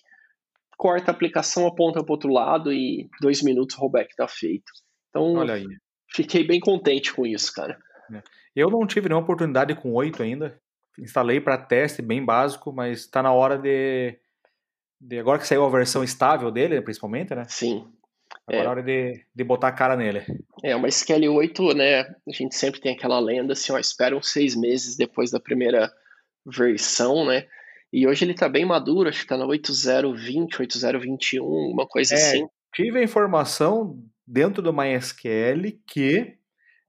corta a aplicação, aponta para o outro lado e dois minutos o rollback está feito. Então, Olha aí. Fiquei bem contente com isso, cara. É. Eu não tive nenhuma oportunidade com 8 ainda. Instalei para teste bem básico, mas está na hora de, de, Agora que saiu a versão estável dele, principalmente, né? Sim. Agora é, é hora de, de botar a cara nele. É, uma SQL 8, né? A gente sempre tem aquela lenda assim, ó, espera uns seis meses depois da primeira versão, né? E hoje ele está bem maduro, acho que está no 8020, 8021, uma coisa é, assim. Tive a informação dentro do MySQL que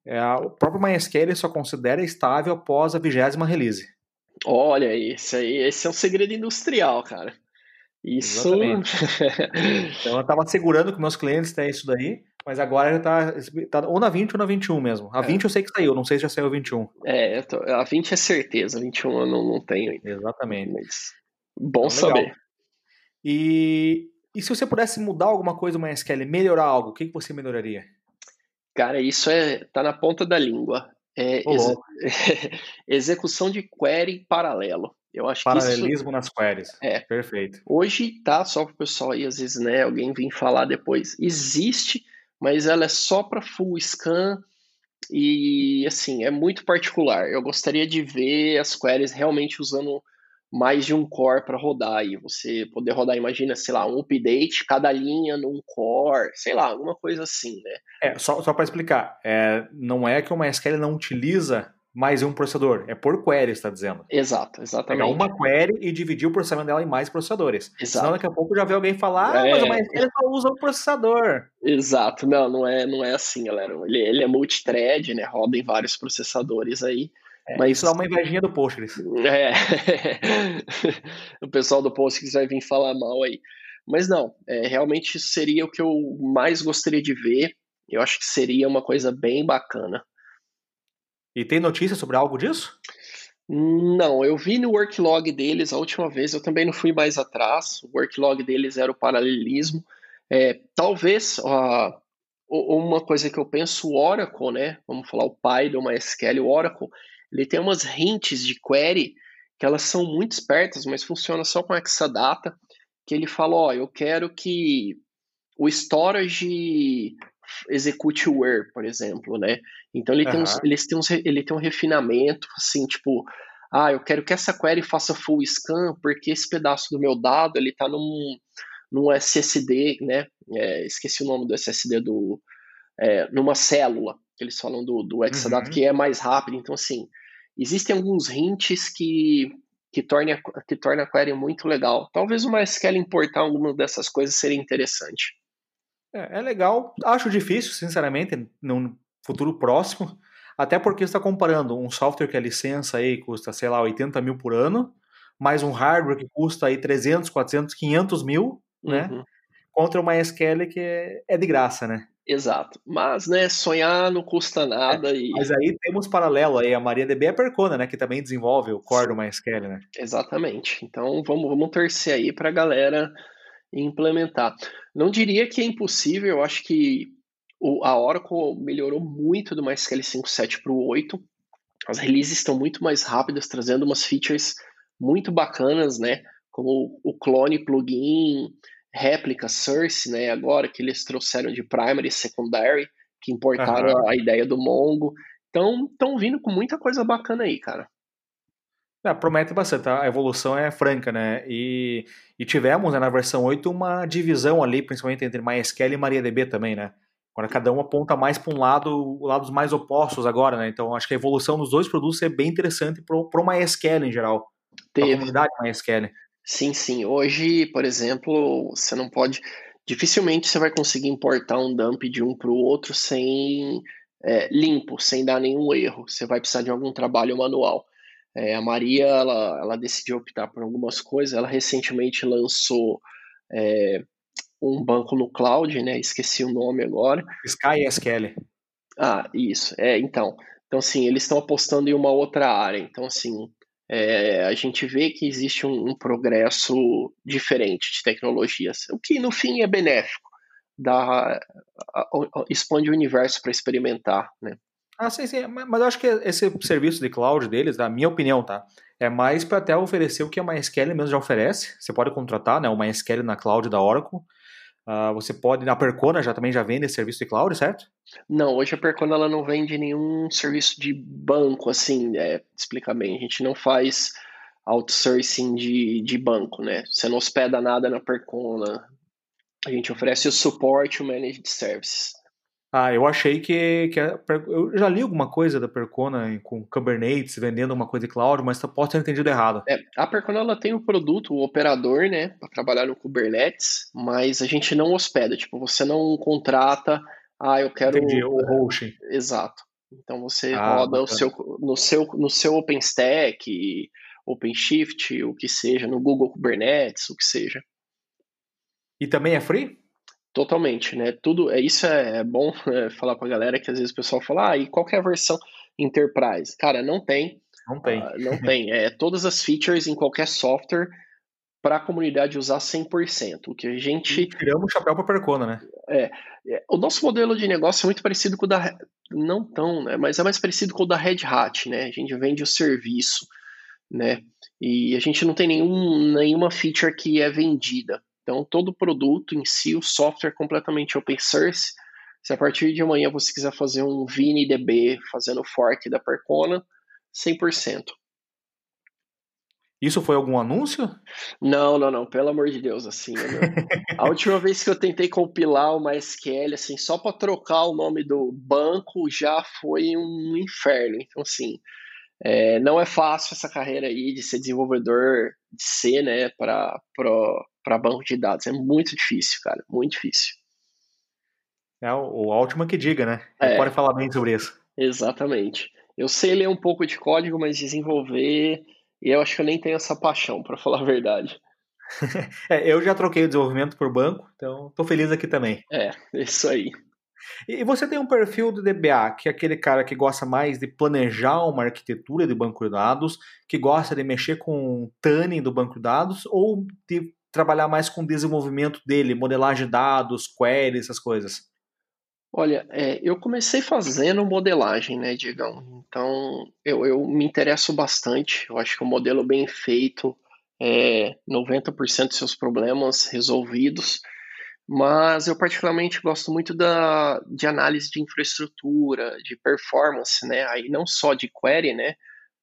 é, o próprio MySQL só considera estável após a vigésima release. Olha, esse aí, esse é um segredo industrial, cara. Isso. então eu estava segurando que meus clientes têm isso daí, mas agora já tá, tá, ou na 20 ou na 21 mesmo. A é. 20 eu sei que saiu, não sei se já saiu a 21. É, tô, a 20 é certeza, a 21 eu não, não tenho ainda. Exatamente. Mas bom então, saber. E, e se você pudesse mudar alguma coisa no MySQL, melhorar algo, o que, que você melhoraria? Cara, isso é tá na ponta da língua. É ex execução de query paralelo. Eu acho Paralelismo isso... nas queries. É. Perfeito. Hoje tá só para o pessoal aí, às vezes, né, alguém vir falar depois. Existe mas ela é só para full scan e assim, é muito particular. Eu gostaria de ver as queries realmente usando mais de um core para rodar e você poder rodar, imagina, sei lá, um update, cada linha num core, sei lá, alguma coisa assim, né? É, só, só para explicar, é, não é que o MySQL não utiliza mais um processador. É por query, está dizendo. Exato, exatamente. Pegar uma query e dividir o processamento dela em mais processadores. Exato. Senão daqui a pouco já vê alguém falar, ah, É. mas o MySQL só usa um processador. Exato, não, não é, não é assim, galera. Ele, ele é multithread, né? Roda em vários processadores aí. É, Mas- Isso dá uma invejinha do Postgres. É. o pessoal do Postgres vai vir falar mal aí. Mas não, é, realmente seria o que eu mais gostaria de ver. Eu acho que seria uma coisa bem bacana. E tem notícia sobre algo disso? Não, eu vi no worklog deles a última vez, eu também não fui mais atrás. O worklog deles era o paralelismo. É, talvez o- uma coisa que eu penso, o Oracle, né? Vamos falar o pai do MySQL, o Oracle, ele tem umas hints de query que elas são muito espertas, mas funciona só com Exadata, que ele fala, ó, eu quero que o storage execute o where, por exemplo, né? Então ele tem, uns, eles têm uns, ele tem um refinamento, assim, tipo, ah, eu quero que essa query faça full scan, porque esse pedaço do meu dado, ele tá num, num SSD, né? É, esqueci o nome do SSD do... é, numa célula, que eles falam do, do Exadata, Uhum. que é mais rápido. Então, assim, existem alguns hints que, que, torne a, que torna a query muito legal. Talvez o MySQL importar alguma dessas coisas seria interessante. É, é legal. Acho difícil, sinceramente, num futuro próximo. Até porque você está comparando um software que a licença aí custa, sei lá, 80 mil por ano, mais um hardware que custa aí 300, 400, 500 mil, né? Uhum. Contra o MySQL que é, é de graça, né? Exato. Mas, né, sonhar não custa nada e... Mas aí temos paralelo aí, a MariaDB é a Percona, né? Que também desenvolve o core do MySQL, né? Exatamente. Então vamos, vamos torcer aí para a galera implementar. Não diria que é impossível, eu acho que o, a Oracle melhorou muito do MySQL 5.7 para o 8. As releases estão muito mais rápidas, trazendo umas features muito bacanas, né? Como o clone plugin, réplica, source, né? Agora que eles trouxeram de primary e secondary, que importaram Aham. a, a ideia do Mongo. Então, estão vindo com muita coisa bacana aí, cara. É, promete bastante, a evolução é franca, né? E, e tivemos né, na versão 8 uma divisão ali, principalmente entre MySQL e MariaDB também, né? Agora cada um aponta mais para um lado, lados mais opostos agora, né? Então acho que a evolução dos dois produtos é bem interessante pro, pro MySQL em geral, Teve. comunidade MySQL. Sim, sim. Hoje, por exemplo, você não pode. Dificilmente você vai conseguir importar um dump de um para o outro sem é, limpo, sem dar nenhum erro. Você vai precisar de algum trabalho manual. É, a Maria, ela, ela decidiu optar por algumas coisas. Ela recentemente lançou é, um banco no cloud, né? Esqueci o nome agora. Sky SQL. Ah, isso. É, então. Então, assim, eles estão apostando em uma outra área. Então, assim, é, a gente vê que existe um, um progresso diferente de tecnologias, o que no fim é benéfico, dá, expande o universo para experimentar, né? Ah, sim, sim. Mas eu acho que esse serviço de cloud deles, na minha opinião, tá? É mais para até oferecer o que a MySQL mesmo já oferece. Você pode contratar, né, o MySQL na cloud da Oracle. Ah, você pode, na Percona já também já vende esse serviço de cloud, certo? Não, hoje a Percona ela não vende nenhum serviço de banco, assim, é, explica bem, a gente não faz outsourcing de, de banco, né? Você não hospeda nada na Percona, a gente oferece o suporte, o managed services. Ah, eu achei que, que a eu já li alguma coisa da Percona em- com Kubernetes vendendo uma coisa de cloud, mas posso ter entendido errado. É, a Percona ela tem o produto, o operador, né, para trabalhar no Kubernetes, mas a gente não hospeda, tipo, você não contrata, ah, eu quero Entendi, o hosting. exato. Então você Ah, roda o seu no seu no seu OpenStack, OpenShift, o que seja, no Google Kubernetes, o que seja. E também é free? Totalmente, né? Tudo, é isso é, é bom é, falar com a galera que às vezes o pessoal fala, ah, e qual que é a versão Enterprise? Cara, não tem, Não tem. Ah, não tem. É todas as features em qualquer software para a comunidade usar 100%. O que a gente. Tiramos o chapéu para Percona, né? é, o nosso modelo de negócio é muito parecido com o da. Não tão, né? Mas é mais parecido com o da Red Hat, né? A gente vende o serviço, né? E a gente não tem nenhum, nenhuma feature que é vendida. Então, todo produto em si, o software é completamente open source. Se a partir de amanhã você quiser fazer um VNDB fazendo fork da Percona, 100%. Isso foi algum anúncio? Não, não, não, pelo amor de Deus, assim, né? a última vez que eu tentei compilar uma SQL, assim, só para trocar o nome do banco já foi um inferno. Então, assim, É, não é fácil essa carreira aí de ser desenvolvedor de C, né, para banco de dados. É muito difícil, cara, muito difícil. É o, o Altman que diga, né? É, pode falar bem sobre isso. Exatamente. Eu sei ler um pouco de código, mas desenvolver, eu acho que eu nem tenho essa paixão, para falar a verdade. é, eu já troquei o desenvolvimento por banco, então estou feliz aqui também. É, isso aí. E você tem um perfil do DBA, que é aquele cara que gosta mais de planejar uma arquitetura de banco de dados, que gosta de mexer com tuning do banco de dados, ou de trabalhar mais com o desenvolvimento dele, modelagem de dados, queries, essas coisas? Olha, é, eu comecei fazendo modelagem, né, Digão? Então, eu, eu me interesso bastante. Eu acho que o um modelo bem feito, é, 90% dos seus problemas resolvidos mas eu particularmente gosto muito da, de análise de infraestrutura, de performance, né? Aí não só de query, né?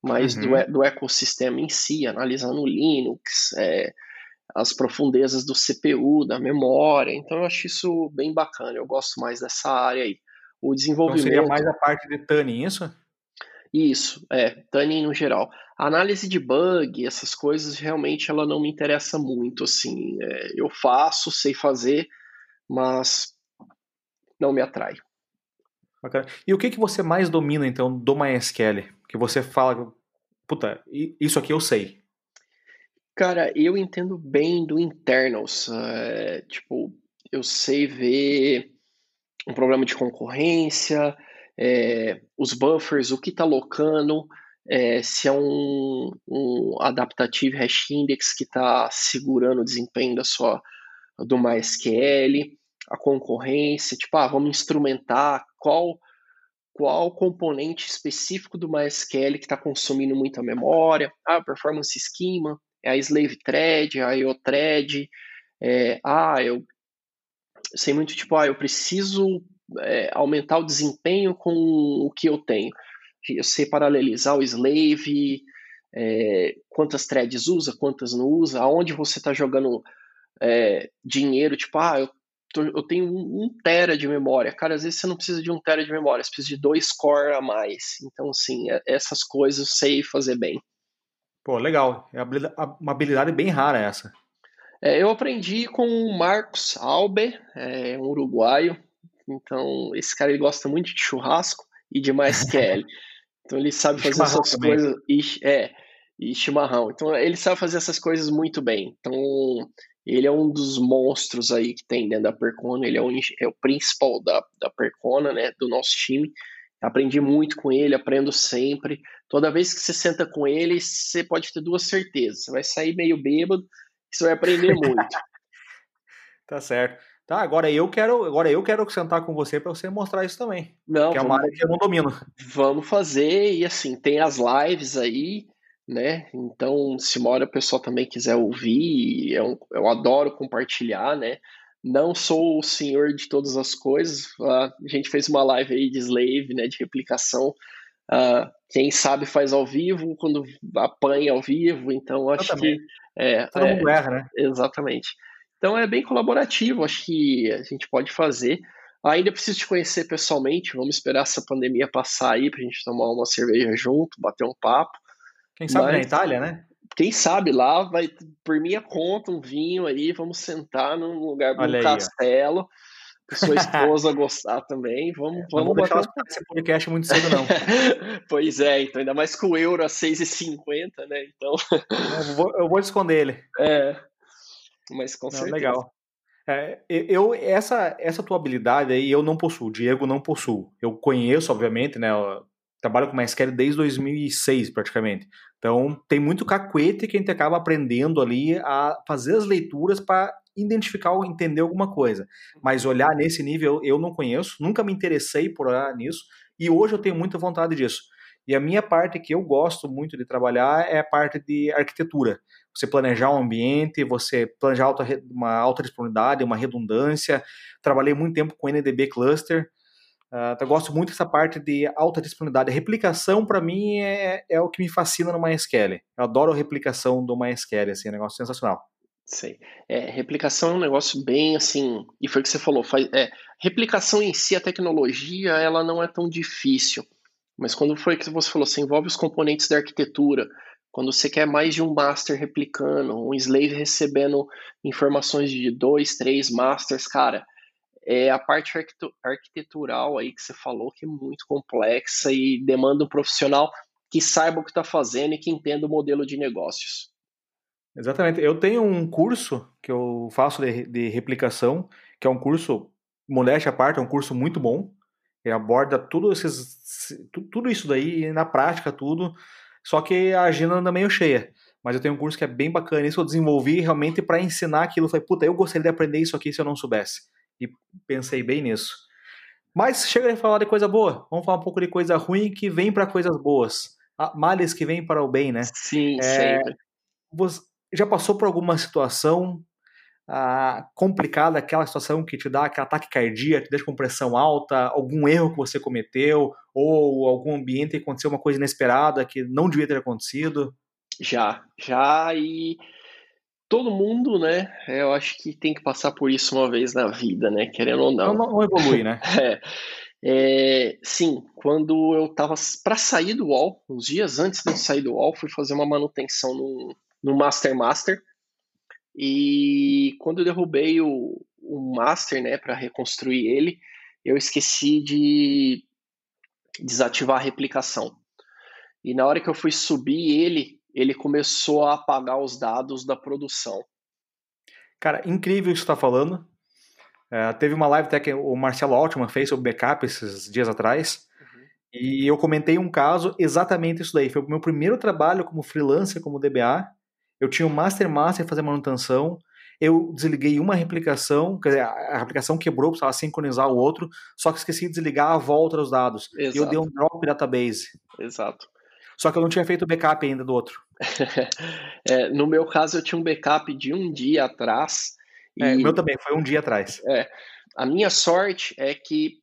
Mas uhum. do, do ecossistema em si, analisando o Linux, é, as profundezas do CPU, da memória. Então eu acho isso bem bacana. Eu gosto mais dessa área aí. O desenvolvimento. Então seria mais a parte de tuning, isso? Isso, é, tuning no geral. A análise de bug, essas coisas, realmente ela não me interessa muito, assim. É, eu faço, sei fazer, mas não me atrai. Bacana. E o que, que você mais domina, então, do MySQL? Que você fala, puta, isso aqui eu sei. Cara, eu entendo bem do internals. É, tipo, eu sei ver um problema de concorrência, é, os buffers, o que está locando, é, se é um, um adaptative hash index que está segurando o desempenho da sua, do MySQL, a concorrência, tipo, ah, vamos instrumentar qual qual componente específico do MySQL que está consumindo muita memória, ah, performance schema, é a slave thread, a IO thread, é, ah, eu sei muito tipo, ah, eu preciso é, aumentar o desempenho com o que eu tenho. Eu sei paralelizar o slave, é, quantas threads usa, quantas não usa, aonde você está jogando é, dinheiro, tipo, ah, eu, tô, eu tenho um, um, tera de memória. Cara, às vezes você não precisa de um tera de memória, você precisa de dois core a mais. Então, assim, é, essas coisas eu sei fazer bem. Pô, legal. É uma habilidade bem rara essa. É, eu aprendi com o Marcos Alber, é, um uruguaio, então, esse cara ele gosta muito de churrasco e de MySQL. então, ele sabe fazer essas também. coisas. E, é, e chimarrão. Então, ele sabe fazer essas coisas muito bem. Então, ele é um dos monstros aí que tem dentro da Percona. Ele é o, é o principal da, da Percona, né? Do nosso time. Aprendi muito com ele, aprendo sempre. Toda vez que você senta com ele, você pode ter duas certezas. Você vai sair meio bêbado e você vai aprender muito. tá certo. Tá, agora eu quero, agora eu quero sentar com você para você mostrar isso também. Não, que é uma área que eu não domino. Vamos fazer e assim, tem as lives aí, né? Então, se uma hora o pessoal também quiser ouvir, eu, eu adoro compartilhar, né? Não sou o senhor de todas as coisas. a gente fez uma live aí de slave, né? De replicação. Uh, quem sabe faz ao vivo, quando apanha ao vivo, então acho que. É, Todo é, mundo erra, né? Exatamente. Então é bem colaborativo, acho que a gente pode fazer. Ainda preciso te conhecer pessoalmente, vamos esperar essa pandemia passar aí pra gente tomar uma cerveja junto, bater um papo. Quem sabe Mas, na Itália, né? Quem sabe lá, vai por minha conta, um vinho aí, vamos sentar num lugar, num castelo. Sua esposa gostar também, vamos, vamos não bater um... esse podcast muito cedo, não. pois é, então ainda mais com o euro a 6,50, né? Então. eu, vou, eu vou esconder ele. É, mas com não, certeza. Legal. É, eu essa essa tua habilidade aí eu não possuo, o Diego não possuo. Eu conheço, obviamente, né? Trabalho com MySQL desde 2006 praticamente. Então tem muito cacuete que a gente acaba aprendendo ali a fazer as leituras para identificar ou entender alguma coisa. Mas olhar nesse nível eu não conheço, nunca me interessei por olhar nisso e hoje eu tenho muita vontade disso. E a minha parte que eu gosto muito de trabalhar é a parte de arquitetura você planejar um ambiente, você planejar uma alta disponibilidade, uma redundância. Trabalhei muito tempo com NDB Cluster. Uh, eu gosto muito dessa parte de alta disponibilidade. A replicação, para mim, é, é o que me fascina no MySQL. Eu adoro a replicação do MySQL, assim, é um negócio sensacional. Sim. É, replicação é um negócio bem assim, e foi o que você falou, faz, é, replicação em si, a tecnologia, ela não é tão difícil. Mas quando foi que você falou, você envolve os componentes da arquitetura, quando você quer mais de um master replicando, um slave recebendo informações de dois, três masters, cara, é a parte arquitetural aí que você falou que é muito complexa e demanda um profissional que saiba o que está fazendo e que entenda o modelo de negócios. Exatamente. Eu tenho um curso que eu faço de, de replicação, que é um curso, modéstia à parte, é um curso muito bom. Ele aborda tudo, esses, tudo isso daí, na prática, tudo. Só que a agenda anda meio cheia. Mas eu tenho um curso que é bem bacana. Isso eu desenvolvi realmente para ensinar aquilo. Eu falei, puta, eu gostaria de aprender isso aqui se eu não soubesse. E pensei bem nisso. Mas chega de falar de coisa boa. Vamos falar um pouco de coisa ruim que vem para coisas boas. Males que vem para o bem, né? Sim, é, sempre. Você já passou por alguma situação ah, complicada, aquela situação que te dá aquele ataque cardíaco, te deixa com pressão alta, algum erro que você cometeu, ou algum ambiente que aconteceu uma coisa inesperada que não devia ter acontecido? Já, já, e todo mundo, né, eu acho que tem que passar por isso uma vez na vida, né, querendo ou não. Não, não evolui, né? é. É, sim, quando eu estava para sair do UOL, uns dias antes de eu sair do UOL, fui fazer uma manutenção no, no Master Master. E quando eu derrubei o, o Master, né, para reconstruir ele, eu esqueci de desativar a replicação. E na hora que eu fui subir ele, ele começou a apagar os dados da produção. Cara, incrível isso que você está falando. É, teve uma live até que o Marcelo Altman fez sobre backup esses dias atrás. Uhum. E eu comentei um caso exatamente isso daí. Foi o meu primeiro trabalho como freelancer, como DBA. Eu tinha um Master Master fazer manutenção. Eu desliguei uma replicação, quer dizer, a replicação quebrou, precisava sincronizar o outro, só que esqueci de desligar a volta dos dados. Exato. E eu dei um drop database. Exato. Só que eu não tinha feito o backup ainda do outro. é, no meu caso, eu tinha um backup de um dia atrás é, e, o meu também, foi um dia atrás. É, a minha sorte é que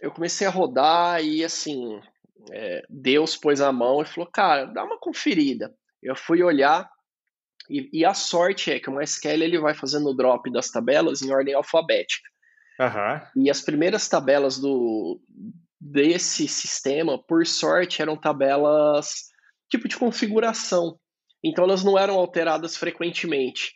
eu comecei a rodar e assim, é, Deus pôs a mão e falou, cara, dá uma conferida. Eu fui olhar e, e, a sorte é que o MySQL ele vai fazendo o drop das tabelas em ordem alfabética. Uhum. E as primeiras tabelas do desse sistema, por sorte, eram tabelas tipo de configuração. Então elas não eram alteradas frequentemente.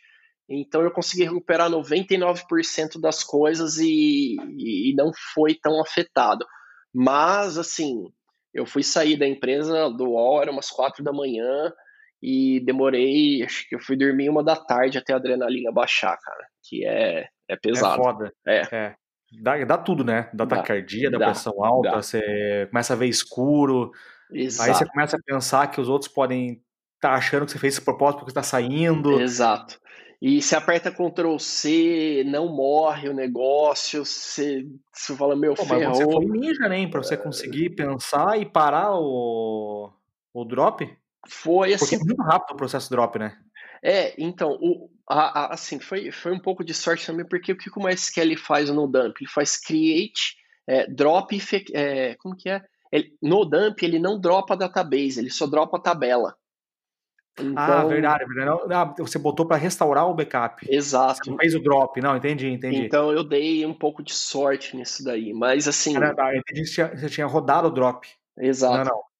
Então eu consegui recuperar 99% das coisas e, e não foi tão afetado. Mas, assim, eu fui sair da empresa do UOL, era umas quatro da manhã, e demorei, acho que eu fui dormir uma da tarde até a adrenalina baixar, cara. Que é, é pesado. É foda. É. é. Dá, dá tudo, né? Dá, dá taquicardia, dá, dá pressão alta, dá. você começa a ver escuro. Exato. Aí você começa a pensar que os outros podem estar tá achando que você fez esse propósito porque está saindo. Exato. E se aperta Ctrl C, não morre o negócio, você, você fala, meu, Pô, ferrou. Mas você foi ninja, né? Pra você conseguir pensar e parar o, o drop? Foi assim. Porque é muito rápido o processo drop, né? É, então, o, a, a, assim, foi, foi um pouco de sorte também, porque o que o MySQL faz no dump? Ele faz create, é, drop, é, como que é? Ele, no dump ele não dropa a database, ele só dropa a tabela. Ah, então, ah, verdade, verdade. Ah, você botou para restaurar o backup. Exato. Você fez o drop, não, entendi, entendi. Então eu dei um pouco de sorte nisso daí, mas assim. Ah, eu entendi que você tinha, você tinha rodado o drop. Exato. Não, não.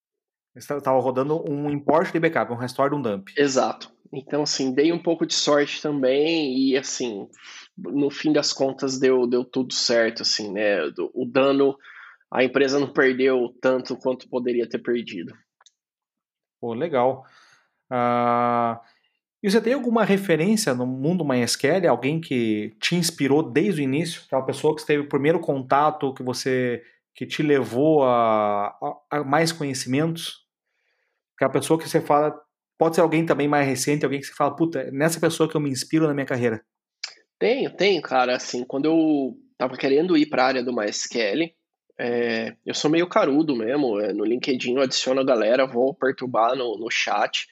Estava rodando um import de backup, um restore de um dump. Exato. Então, assim, dei um pouco de sorte também e, assim, no fim das contas deu, deu tudo certo, assim, né? O dano, a empresa não perdeu tanto quanto poderia ter perdido. Pô, legal. Uh, e você tem alguma referência no mundo MySQL? Alguém que te inspirou desde o início? Aquela pessoa que teve o primeiro contato, que você que te levou a, a, a mais conhecimentos? Aquela pessoa que você fala, pode ser alguém também mais recente, alguém que você fala, puta, é nessa pessoa que eu me inspiro na minha carreira. Tenho, tenho, cara. Assim, quando eu tava querendo ir para a área do MySQL, é, eu sou meio carudo mesmo. É, no LinkedIn eu adiciono a galera, vou perturbar no, no chat.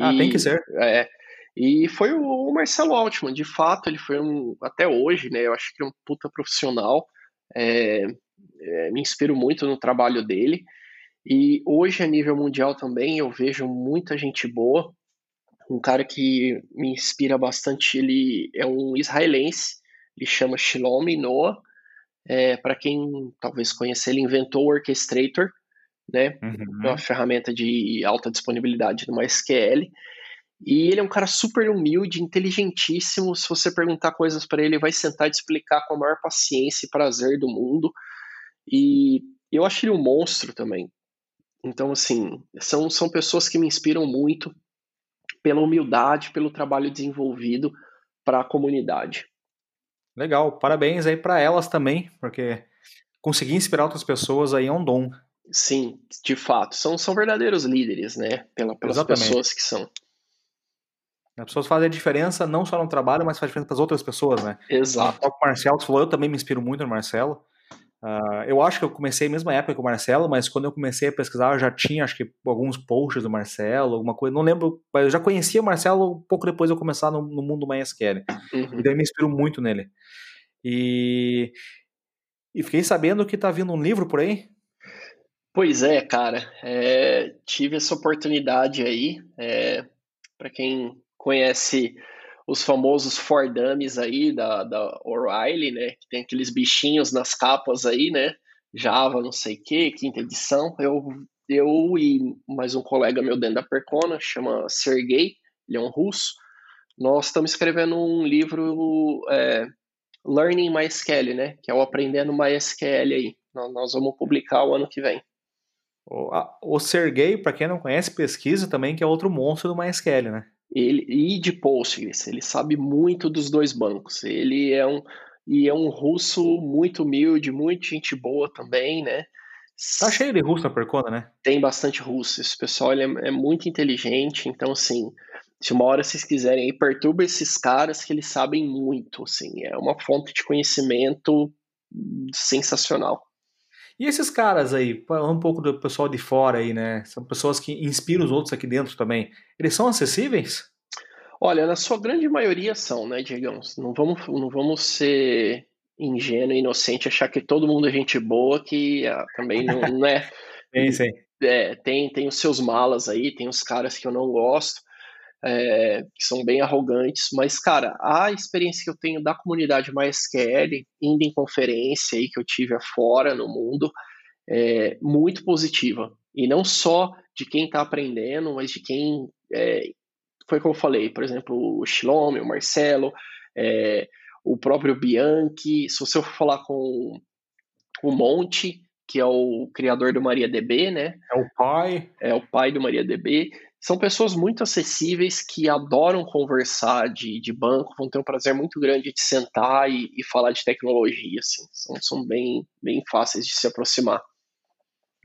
Ah, tem que ser. É, e foi o Marcelo Altman, de fato, ele foi um, até hoje, né, eu acho que é um puta profissional, é, é, me inspiro muito no trabalho dele, e hoje a nível mundial também eu vejo muita gente boa, um cara que me inspira bastante, ele é um israelense, ele chama Shlomi Noah, é, para quem talvez conheça, ele inventou o Orchestrator, né? Uhum. É uma ferramenta de alta disponibilidade no MySQL. E ele é um cara super humilde, inteligentíssimo. Se você perguntar coisas para ele, ele vai sentar e te explicar com a maior paciência e prazer do mundo. E eu acho ele um monstro também. Então, assim, são, são pessoas que me inspiram muito pela humildade, pelo trabalho desenvolvido para a comunidade. Legal, parabéns aí para elas também, porque conseguir inspirar outras pessoas aí é um dom. Sim, de fato, são, são verdadeiros líderes, né? Pela, pelas Exatamente. pessoas que são. As pessoas fazem a diferença não só no trabalho, mas faz diferença para as outras pessoas, né? Exato. O Marcelo falou, eu também me inspiro muito no Marcelo. Uh, eu acho que eu comecei na mesma época que o Marcelo, mas quando eu comecei a pesquisar, eu já tinha, acho que, alguns posts do Marcelo, alguma coisa, não lembro, mas eu já conhecia o Marcelo um pouco depois de eu começar no, no mundo MySQL. Uhum. E daí eu me inspiro muito nele. E, e fiquei sabendo que tá vindo um livro por aí. Pois é, cara. É, tive essa oportunidade aí. É, para quem conhece os famosos For Dummies aí da, da O'Reilly, né? Que tem aqueles bichinhos nas capas aí, né? Java, não sei o que, quinta edição. Eu, eu e mais um colega meu dentro da Percona, chama Sergei, ele é um russo. Nós estamos escrevendo um livro é, Learning MySQL, né? Que é o Aprendendo MySQL aí. Nós vamos publicar o ano que vem. O, Sergey, para quem não conhece, pesquisa também, que é outro monstro do MySQL, né? Ele, e de Postgres, ele sabe muito dos dois bancos. Ele é um e é um russo muito humilde, muito gente boa também, né? Tá cheio de russo na Percona, né? Tem bastante russo. Esse pessoal é, é, muito inteligente, então assim, se uma hora vocês quiserem aí, perturba esses caras que eles sabem muito, assim, é uma fonte de conhecimento sensacional. E esses caras aí, falando um pouco do pessoal de fora aí, né? São pessoas que inspiram os outros aqui dentro também. Eles são acessíveis? Olha, na sua grande maioria são, né, Diegão? Não vamos, não vamos ser ingênuo, inocente, achar que todo mundo é gente boa, que ah, também não, não é. Sim, sim. É, tem, tem os seus malas aí, tem os caras que eu não gosto é, que são bem arrogantes, mas, cara, a experiência que eu tenho da comunidade MySQL, indo em conferência aí que eu tive afora no mundo, é muito positiva. E não só de quem está aprendendo, mas de quem. É, foi como eu falei, por exemplo, o Shlomi, o Marcelo, é, o próprio Bianchi. Se você for falar com o Monte, que é o criador do MariaDB, né? É o pai. É o pai do MariaDB são pessoas muito acessíveis que adoram conversar de, de banco, vão ter um prazer muito grande de sentar e, e falar de tecnologia, assim. São, são bem, bem fáceis de se aproximar.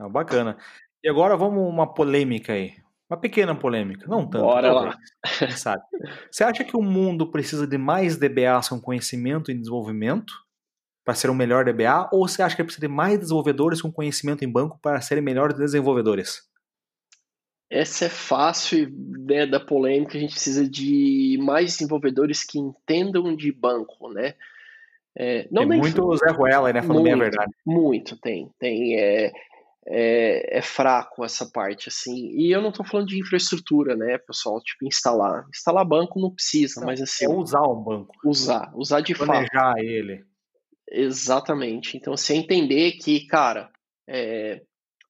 Ah, bacana. E agora vamos uma polêmica aí. Uma pequena polêmica, não tanto. Bora lá. Sabe? Você acha que o mundo precisa de mais DBAs com conhecimento em desenvolvimento para ser um melhor DBA? Ou você acha que precisa de mais desenvolvedores com conhecimento em banco para serem melhores desenvolvedores? Essa é fácil, né, da polêmica, a gente precisa de mais desenvolvedores que entendam de banco, né? É, não tem muito Zé Ruela, né, falando muito, bem a verdade. Muito, tem, tem, é, é, é, fraco essa parte, assim, e eu não estou falando de infraestrutura, né, pessoal, tipo, instalar, instalar banco não precisa, não, mas assim... É usar um banco. Usar, usar de Planejar fato. Planejar ele. Exatamente, então você entender que, cara, é,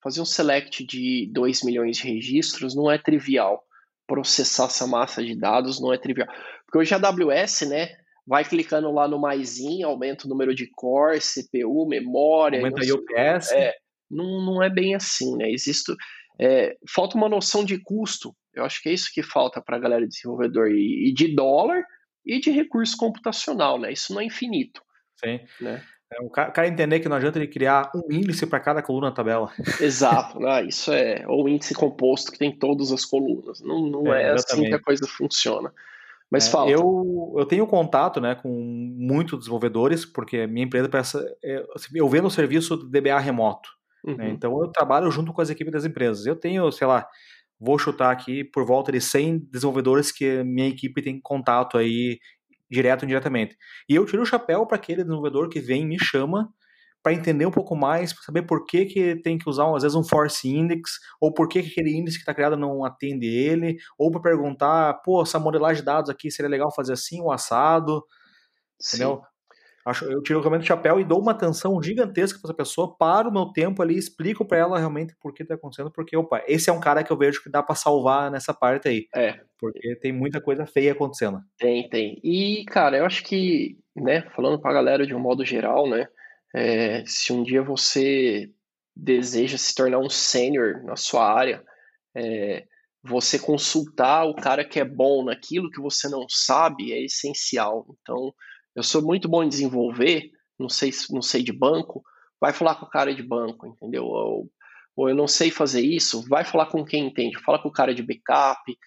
fazer um select de 2 milhões de registros não é trivial. Processar essa massa de dados não é trivial. Porque hoje a AWS, né, vai clicando lá no maisinho, aumenta o número de core, CPU, memória. Aumenta o UPS. É, não, não é bem assim, né? Existe, é, falta uma noção de custo. Eu acho que é isso que falta para a galera de desenvolvedor. E, e, de dólar e de recurso computacional, né? Isso não é infinito. Sim. Né? É, o cara entender que não adianta ele criar um índice para cada coluna na tabela. Exato, né? isso é o índice composto que tem todas as colunas. Não, não é, é assim que a coisa funciona. Mas é, fala. Eu, eu tenho contato né, com muitos desenvolvedores, porque minha empresa peça, é, eu vendo o serviço DBA remoto. Né? Uhum. Né, então eu trabalho junto com as equipes das empresas. Eu tenho, sei lá, vou chutar aqui por volta de 100 desenvolvedores que minha equipe tem contato aí direto ou indiretamente. E eu tiro o chapéu para aquele desenvolvedor que vem e me chama para entender um pouco mais, para saber por que, que tem que usar, às vezes, um force index, ou por que, que aquele índice que está criado não atende ele, ou para perguntar, pô, essa modelagem de dados aqui seria legal fazer assim, o assado, Sim. entendeu? Eu tiro realmente o chapéu e dou uma atenção gigantesca para essa pessoa, paro o meu tempo ali, explico para ela realmente por que está acontecendo, porque, opa, esse é um cara que eu vejo que dá para salvar nessa parte aí. É. Porque tem muita coisa feia acontecendo. Tem, tem. E, cara, eu acho que, né, falando para a galera de um modo geral, né, é, se um dia você deseja se tornar um sênior na sua área, é, você consultar o cara que é bom naquilo que você não sabe é essencial. Então, eu sou muito bom em desenvolver, não sei, não sei de banco, vai falar com o cara de banco, entendeu? Ou, ou eu não sei fazer isso, vai falar com quem entende, fala com o cara de backup,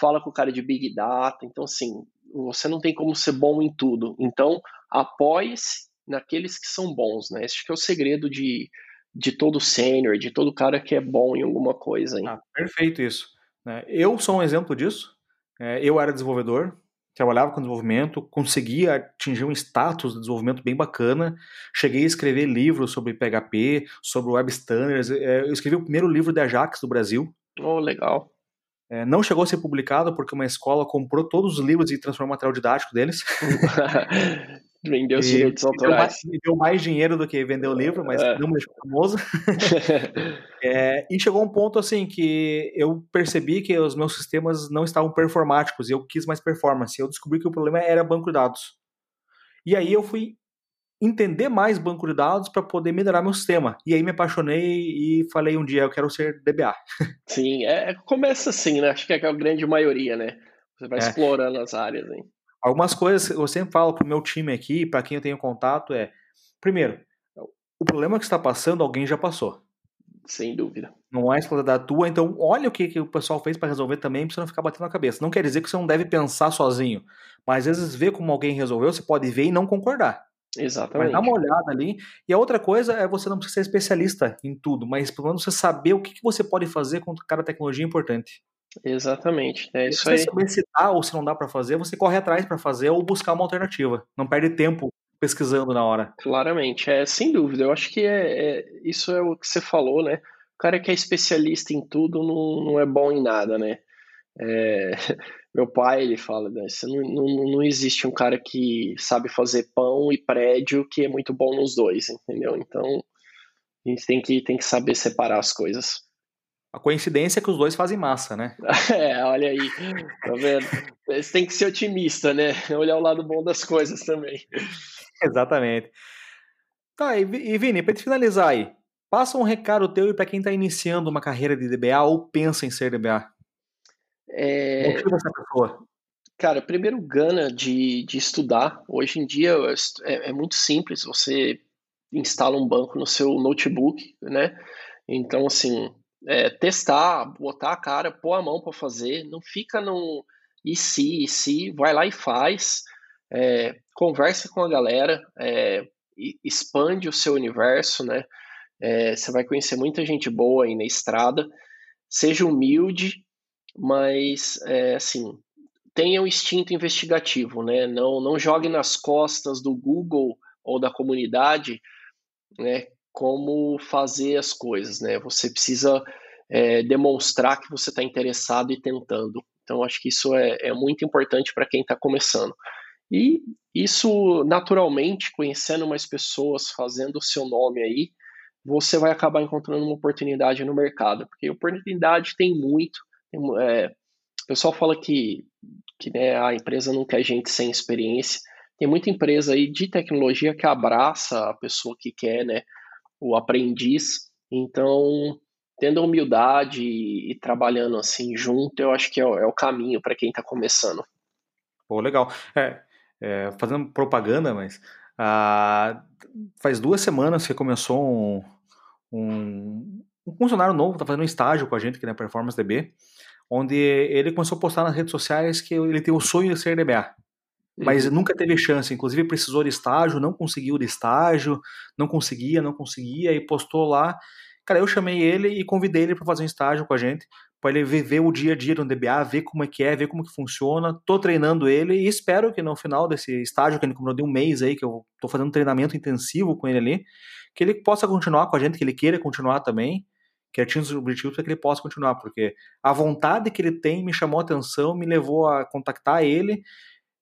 fala com o cara de big data. Então, assim, você não tem como ser bom em tudo. Então, apoie-se naqueles que são bons, né? Esse que é o segredo de, de todo sênior, de todo cara que é bom em alguma coisa. Hein? Ah, perfeito isso. Né? Eu sou um exemplo disso. É, eu era desenvolvedor, trabalhava com desenvolvimento, conseguia atingir um status de desenvolvimento bem bacana. Cheguei a escrever livros sobre PHP, sobre web standards. É, eu escrevi o primeiro livro de Ajax do Brasil. Oh, legal. É, não chegou a ser publicado porque uma escola comprou todos os livros e transformou material didático deles. Vendeu os direitos autorais. Deu mais dinheiro do que vender o livro, mas é. não me deixou famoso. é, e chegou um ponto assim que eu percebi que os meus sistemas não estavam performáticos e eu quis mais performance. Eu descobri que o problema era banco de dados. E aí eu fui entender mais banco de dados para poder melhorar meu sistema. E aí me apaixonei e falei um dia, eu quero ser DBA. Sim, é, começa assim, né? Acho que é a grande maioria, né? Você vai é. explorando as áreas, hein? Algumas coisas eu sempre falo pro meu time aqui, para quem eu tenho contato, é: primeiro, o problema que está passando, alguém já passou. Sem dúvida. Não é escola da tua, então olha o que, que o pessoal fez para resolver também, para você não ficar batendo na cabeça. Não quer dizer que você não deve pensar sozinho, mas às vezes ver como alguém resolveu, você pode ver e não concordar. Exatamente. Mas dá uma olhada ali. E a outra coisa é você não precisa ser especialista em tudo, mas pelo menos você saber o que, que você pode fazer com cada tecnologia importante. Exatamente. É isso aí. Se você se dá ou se não dá para fazer, você corre atrás para fazer ou buscar uma alternativa. Não perde tempo pesquisando na hora. Claramente, é sem dúvida. Eu acho que é, é isso é o que você falou, né? O cara que é especialista em tudo não, não é bom em nada, né? É, meu pai ele fala, né, não, não, não existe um cara que sabe fazer pão e prédio que é muito bom nos dois, entendeu? Então a gente tem que, tem que saber separar as coisas. A coincidência é que os dois fazem massa, né? É, olha aí, tá vendo? Você tem que ser otimista, né? Olhar o lado bom das coisas também. Exatamente. Tá, e Vini, para te finalizar aí, passa um recado teu para quem está iniciando uma carreira de DBA ou pensa em ser DBA. É... Motiva essa pessoa. Cara, primeiro gana de, de estudar. Hoje em dia é, é muito simples, você instala um banco no seu notebook, né? Então, assim, é, testar, botar a cara, pôr a mão para fazer, não fica num e se, e se, vai lá e faz, é, conversa com a galera, é, expande o seu universo, né? É, você vai conhecer muita gente boa aí na estrada, seja humilde, mas é, assim, tenha o um instinto investigativo, né? Não, não jogue nas costas do Google ou da comunidade, né? Como fazer as coisas, né? Você precisa é, demonstrar que você está interessado e tentando. Então, acho que isso é, é muito importante para quem está começando. E isso, naturalmente, conhecendo mais pessoas, fazendo o seu nome aí, você vai acabar encontrando uma oportunidade no mercado, porque oportunidade tem muito. É, o pessoal fala que, que né, a empresa não quer gente sem experiência. Tem muita empresa aí de tecnologia que abraça a pessoa que quer, né? O aprendiz. Então, tendo humildade e, e, trabalhando assim junto, eu acho que é, é o caminho para quem está começando. Pô, legal. É, é, fazendo propaganda, mas ah, faz duas semanas que começou um, um, um funcionário novo, está fazendo um estágio com a gente aqui na Performance DB, onde ele começou a postar nas redes sociais que ele tem o sonho de ser DBA mas uhum. nunca teve chance. Inclusive precisou de estágio, não conseguiu de estágio, não conseguia, não conseguia e postou lá. Cara, eu chamei ele e convidei ele para fazer um estágio com a gente, para ele viver o dia a dia do DBA, ver como é que é, ver como que funciona. Tô treinando ele e espero que no final desse estágio que ele comprou de um mês aí, que eu tô fazendo um treinamento intensivo com ele ali, que ele possa continuar com a gente, que ele queira continuar também, que atinja os objetivos para que ele possa continuar, porque a vontade que ele tem me chamou a atenção, me levou a contactar ele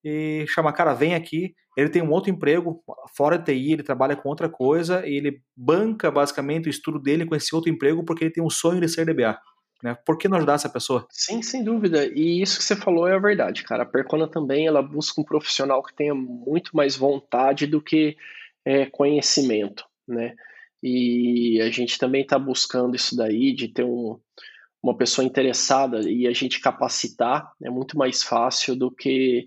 e chamar, cara, vem aqui, ele tem um outro emprego fora da TI, ele trabalha com outra coisa, e ele banca basicamente o estudo dele com esse outro emprego porque ele tem um sonho de ser DBA. Né? Por que não ajudar essa pessoa? Sim, sem dúvida. E isso que você falou é a verdade, cara. A Percona também ela busca um profissional que tenha muito mais vontade do que é, conhecimento, né? E a gente também está buscando isso daí, de ter um, uma pessoa interessada e a gente capacitar é muito mais fácil do que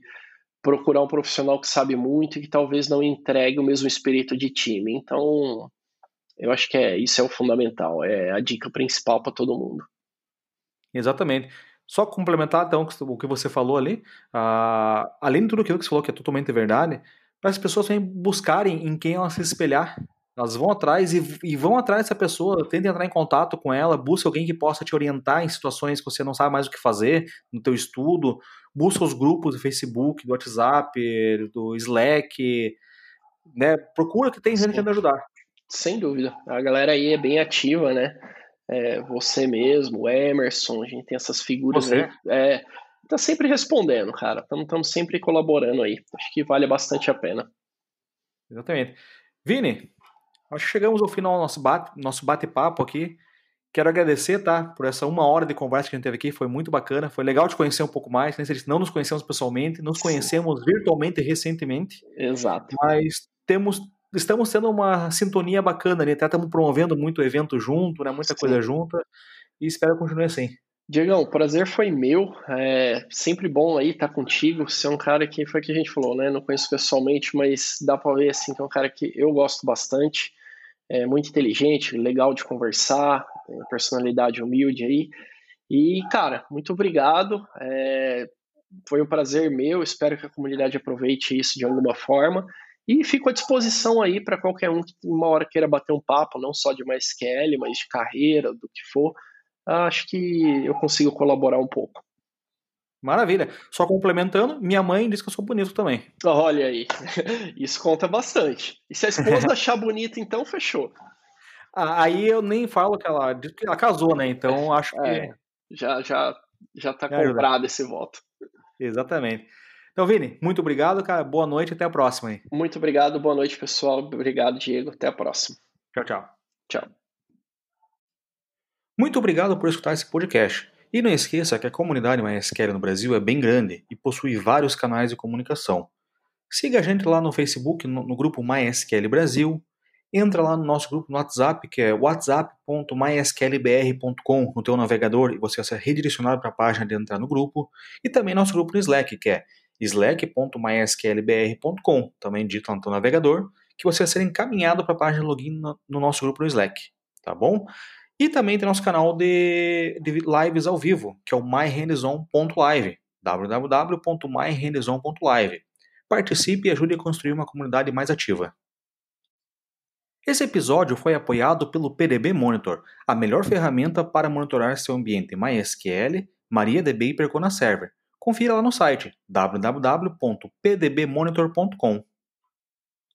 procurar um profissional que sabe muito e que talvez não entregue o mesmo espírito de time. Então, eu acho que é isso é o fundamental, é a dica principal para todo mundo. Exatamente. Só complementar então o que você falou ali, uh, além de tudo aquilo que você falou que é totalmente verdade, para as pessoas também buscarem em quem elas se espelhar. Elas vão atrás e, e, vão atrás dessa pessoa, tentem entrar em contato com ela, busca alguém que possa te orientar em situações que você não sabe mais o que fazer no teu estudo, busca os grupos do Facebook, do WhatsApp, do Slack, né? Procura que tem gente que ajudar. Sem dúvida. A galera aí é bem ativa, né? É, você mesmo, o Emerson, a gente tem essas figuras você? aí. É, tá sempre respondendo, cara. Estamos sempre colaborando aí. Acho que vale bastante a pena. Exatamente. Vini, acho que chegamos ao final do nosso bate, nosso bate-papo aqui. Quero agradecer, tá, por essa uma hora de conversa que a gente teve aqui, foi muito bacana, foi legal te conhecer um pouco mais, né? não nos conhecemos pessoalmente, nos conhecemos virtualmente recentemente. Exato. Mas temos, estamos tendo uma sintonia bacana, né? Estamos promovendo muito evento junto, né? Muita Sim. coisa junta, e espero que continue assim. Diegão, o prazer foi meu. É sempre bom aí estar contigo. Você é um cara que foi o que a gente falou, né? Não conheço pessoalmente, mas dá para ver assim que é um cara que eu gosto bastante. É muito inteligente, legal de conversar, personalidade humilde aí. E, cara, muito obrigado. É, foi um prazer meu. Espero que a comunidade aproveite isso de alguma forma. E fico à disposição aí para qualquer um que uma hora queira bater um papo, não só de MySQL, mas de carreira, do que for acho que eu consigo colaborar um pouco. Maravilha. Só complementando, minha mãe diz que eu sou bonito também. Olha aí, isso conta bastante. E se a esposa achar bonito, então fechou. Aí eu nem falo que ela, ela casou, né? Então acho que. É, já, já, já tá comprado esse voto. Exatamente. Então, Vini, muito obrigado, cara. Boa noite até a próxima. Aí. Muito obrigado, boa noite, pessoal. Obrigado, Diego. Até a próxima. Tchau, tchau. Tchau. Muito obrigado por escutar esse podcast. E não esqueça que a comunidade MySQL no Brasil é bem grande e possui vários canais de comunicação. Siga a gente lá no Facebook, no, no grupo MySQL Brasil. Entra lá no nosso grupo no WhatsApp, que é whatsapp.mysqlbr.com no teu navegador e você vai ser redirecionado para a página de entrar no grupo. E também nosso grupo no Slack, que é slack.mysqlbr.com, também dito no teu navegador, que você vai ser encaminhado para a página de login no, no nosso grupo no Slack, tá bom? E também tem nosso canal de, de lives ao vivo, que é o myhandson.live, www.myhandson.live. Participe e ajude a construir uma comunidade mais ativa. Esse episódio foi apoiado pelo PDB Monitor, a melhor ferramenta para monitorar seu ambiente MySQL, MariaDB e Percona Server. Confira lá no site www.pdbmonitor.com.